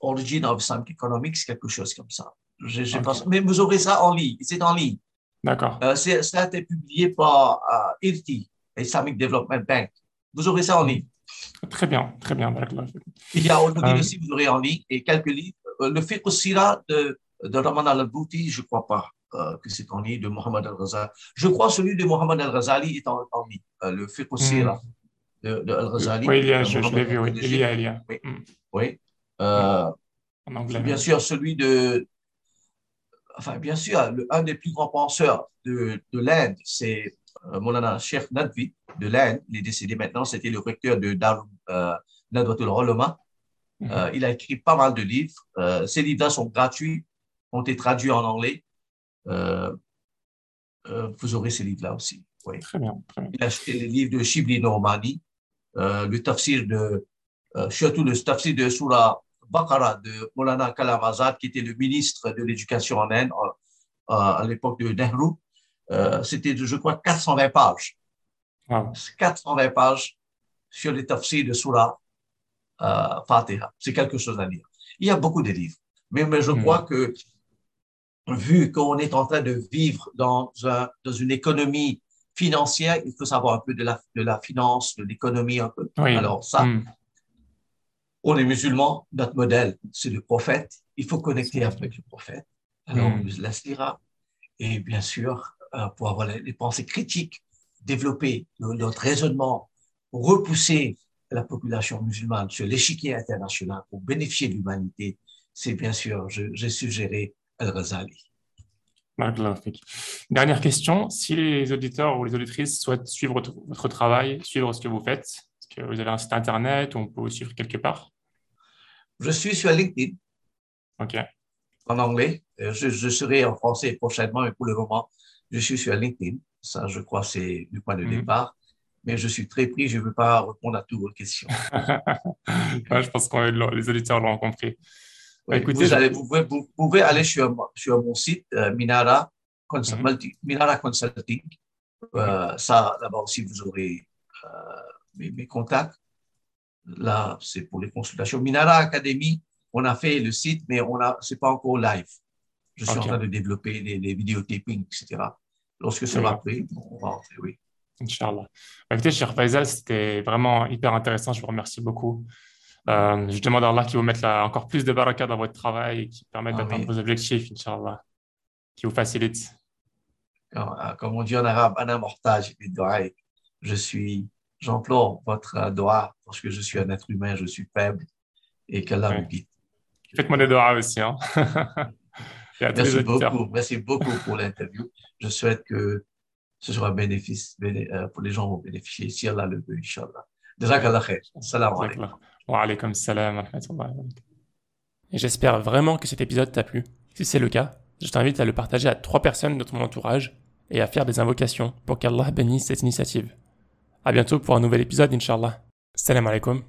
Origin of Islamic Economics, quelque chose comme ça. Je, pense, mais vous aurez ça en ligne. C'est en ligne. D'accord. Ça a été publié par IRTI, Islamic Development Bank. Vous aurez ça en ligne. Très bien, très bien. Il y a Euh, aussi, vous aurez en ligne, et quelques livres. Euh, le Fiqh al-Sira de, de Rahman al-Bouti, je ne crois pas euh, que c'est en ligne, de Mohamed al-Ghazali. Je crois que celui de Mohamed al-Ghazali est en, en ligne. Euh, le Fiqh al-Sira de, de al-Ghazali. Hmm. Oui, il y a, je, je l'ai vu, oui. Il y a, il y a. Oui. Hmm. Oui. Euh, En anglais. bien sûr, celui de. Enfin, bien sûr, le- un des plus grands penseurs de, de l'Inde, c'est Molana Sheikh Nadvi de l'Inde. Il est décédé maintenant, c'était le recteur de Darul euh, Nadwatul Ulama. Mhm. Euh, il a écrit pas mal de livres. Euh, ces livres-là sont gratuits, ont été traduits en anglais. Euh, euh, vous aurez ces livres-là aussi. Oui. Très bien, très bien. Il a acheté les livres de Shibli Normani, euh, le tafsir de, euh, surtout le tafsir de Surah Baqarah de Molana Kalam Azad, qui était le ministre de l'Éducation en Inde euh, à l'époque de Nehru. Euh, C'était, je crois, 420 pages. Wow. 420 pages sur les tafsirs de Surah euh, Fatiha. C'est quelque chose à lire. Il y a beaucoup de livres. Mais, mais je Hmm. crois que, vu qu'on est en train de vivre dans, un, dans une économie financière, il faut savoir un peu de la, de la finance, de l'économie un peu. Oui. Alors ça, Hmm. on est musulmans, notre modèle, c'est le prophète. Il faut connecter avec le prophète. Alors, Mm. on nous laisse lire. Et bien sûr, pour avoir les, pensées critiques, développer notre raisonnement, repousser la population musulmane sur l'échiquier international pour bénéficier de l'humanité, c'est bien sûr, j'ai suggéré Al-Ghazali. Dernière question. Si les auditeurs ou les auditrices souhaitent suivre votre, votre travail, suivre ce que vous faites, est-ce que vous avez un site internet ou on peut vous suivre quelque part? Je suis sur LinkedIn Ok. en anglais. Euh, Je, je serai en français prochainement, mais pour le moment, Je suis sur LinkedIn. Ça, je crois, c'est le point de Mhm. départ. Mais je suis très pris. Je ne veux pas répondre à toutes vos questions. Ouais, je pense que les auditeurs l'ont compris. Bah, Oui, écoutez, vous, je- allez, vous, pouvez, vous pouvez aller sur, sur mon site, euh, Minara, Cons- Mhm. Multi- Minara Consulting. Euh, ça, là-bas aussi, vous aurez euh, mes, mes contacts. Là, c'est pour les consultations. Minara Academy, on a fait le site, mais on a, c'est pas encore live. Je suis en train de développer les, les vidéotapings, etc. Lorsque ça Oui. va prêt, on va entrer, oui. Inch'Allah. Bah, Écoutez, cher Faisal, c'était vraiment hyper intéressant. Je vous remercie beaucoup. Euh, je demande à Allah qu'il vous mette là, encore plus de baraka dans votre travail et qu'il permette d'atteindre vos objectifs, Inch'Allah. Qui vous facilite. Quand- euh, comme on dit en arabe, mortage Je suis, j'implore votre euh, doigt parce que je suis un être humain, je suis faible et qu'Allah Ouais. me guide. Faites-moi des doigts aussi. Hein. et à tous les Merci beaucoup, merci beaucoup pour l'interview. Je souhaite que ce soit bénéfice, béné- euh, pour les gens vont bénéficier si Allah le veut, Inch'Allah. Jazakallah khair. Salam alaikum. Wa alaykum salam wa rahmatullahi j'espère vraiment que cet épisode t'a plu. Si c'est le cas, je t'invite à le partager à trois personnes de ton entourage et à faire des invocations pour qu'Allah bénisse cette initiative. À bientôt pour un nouvel épisode, Inch'Allah. Salam alaikum.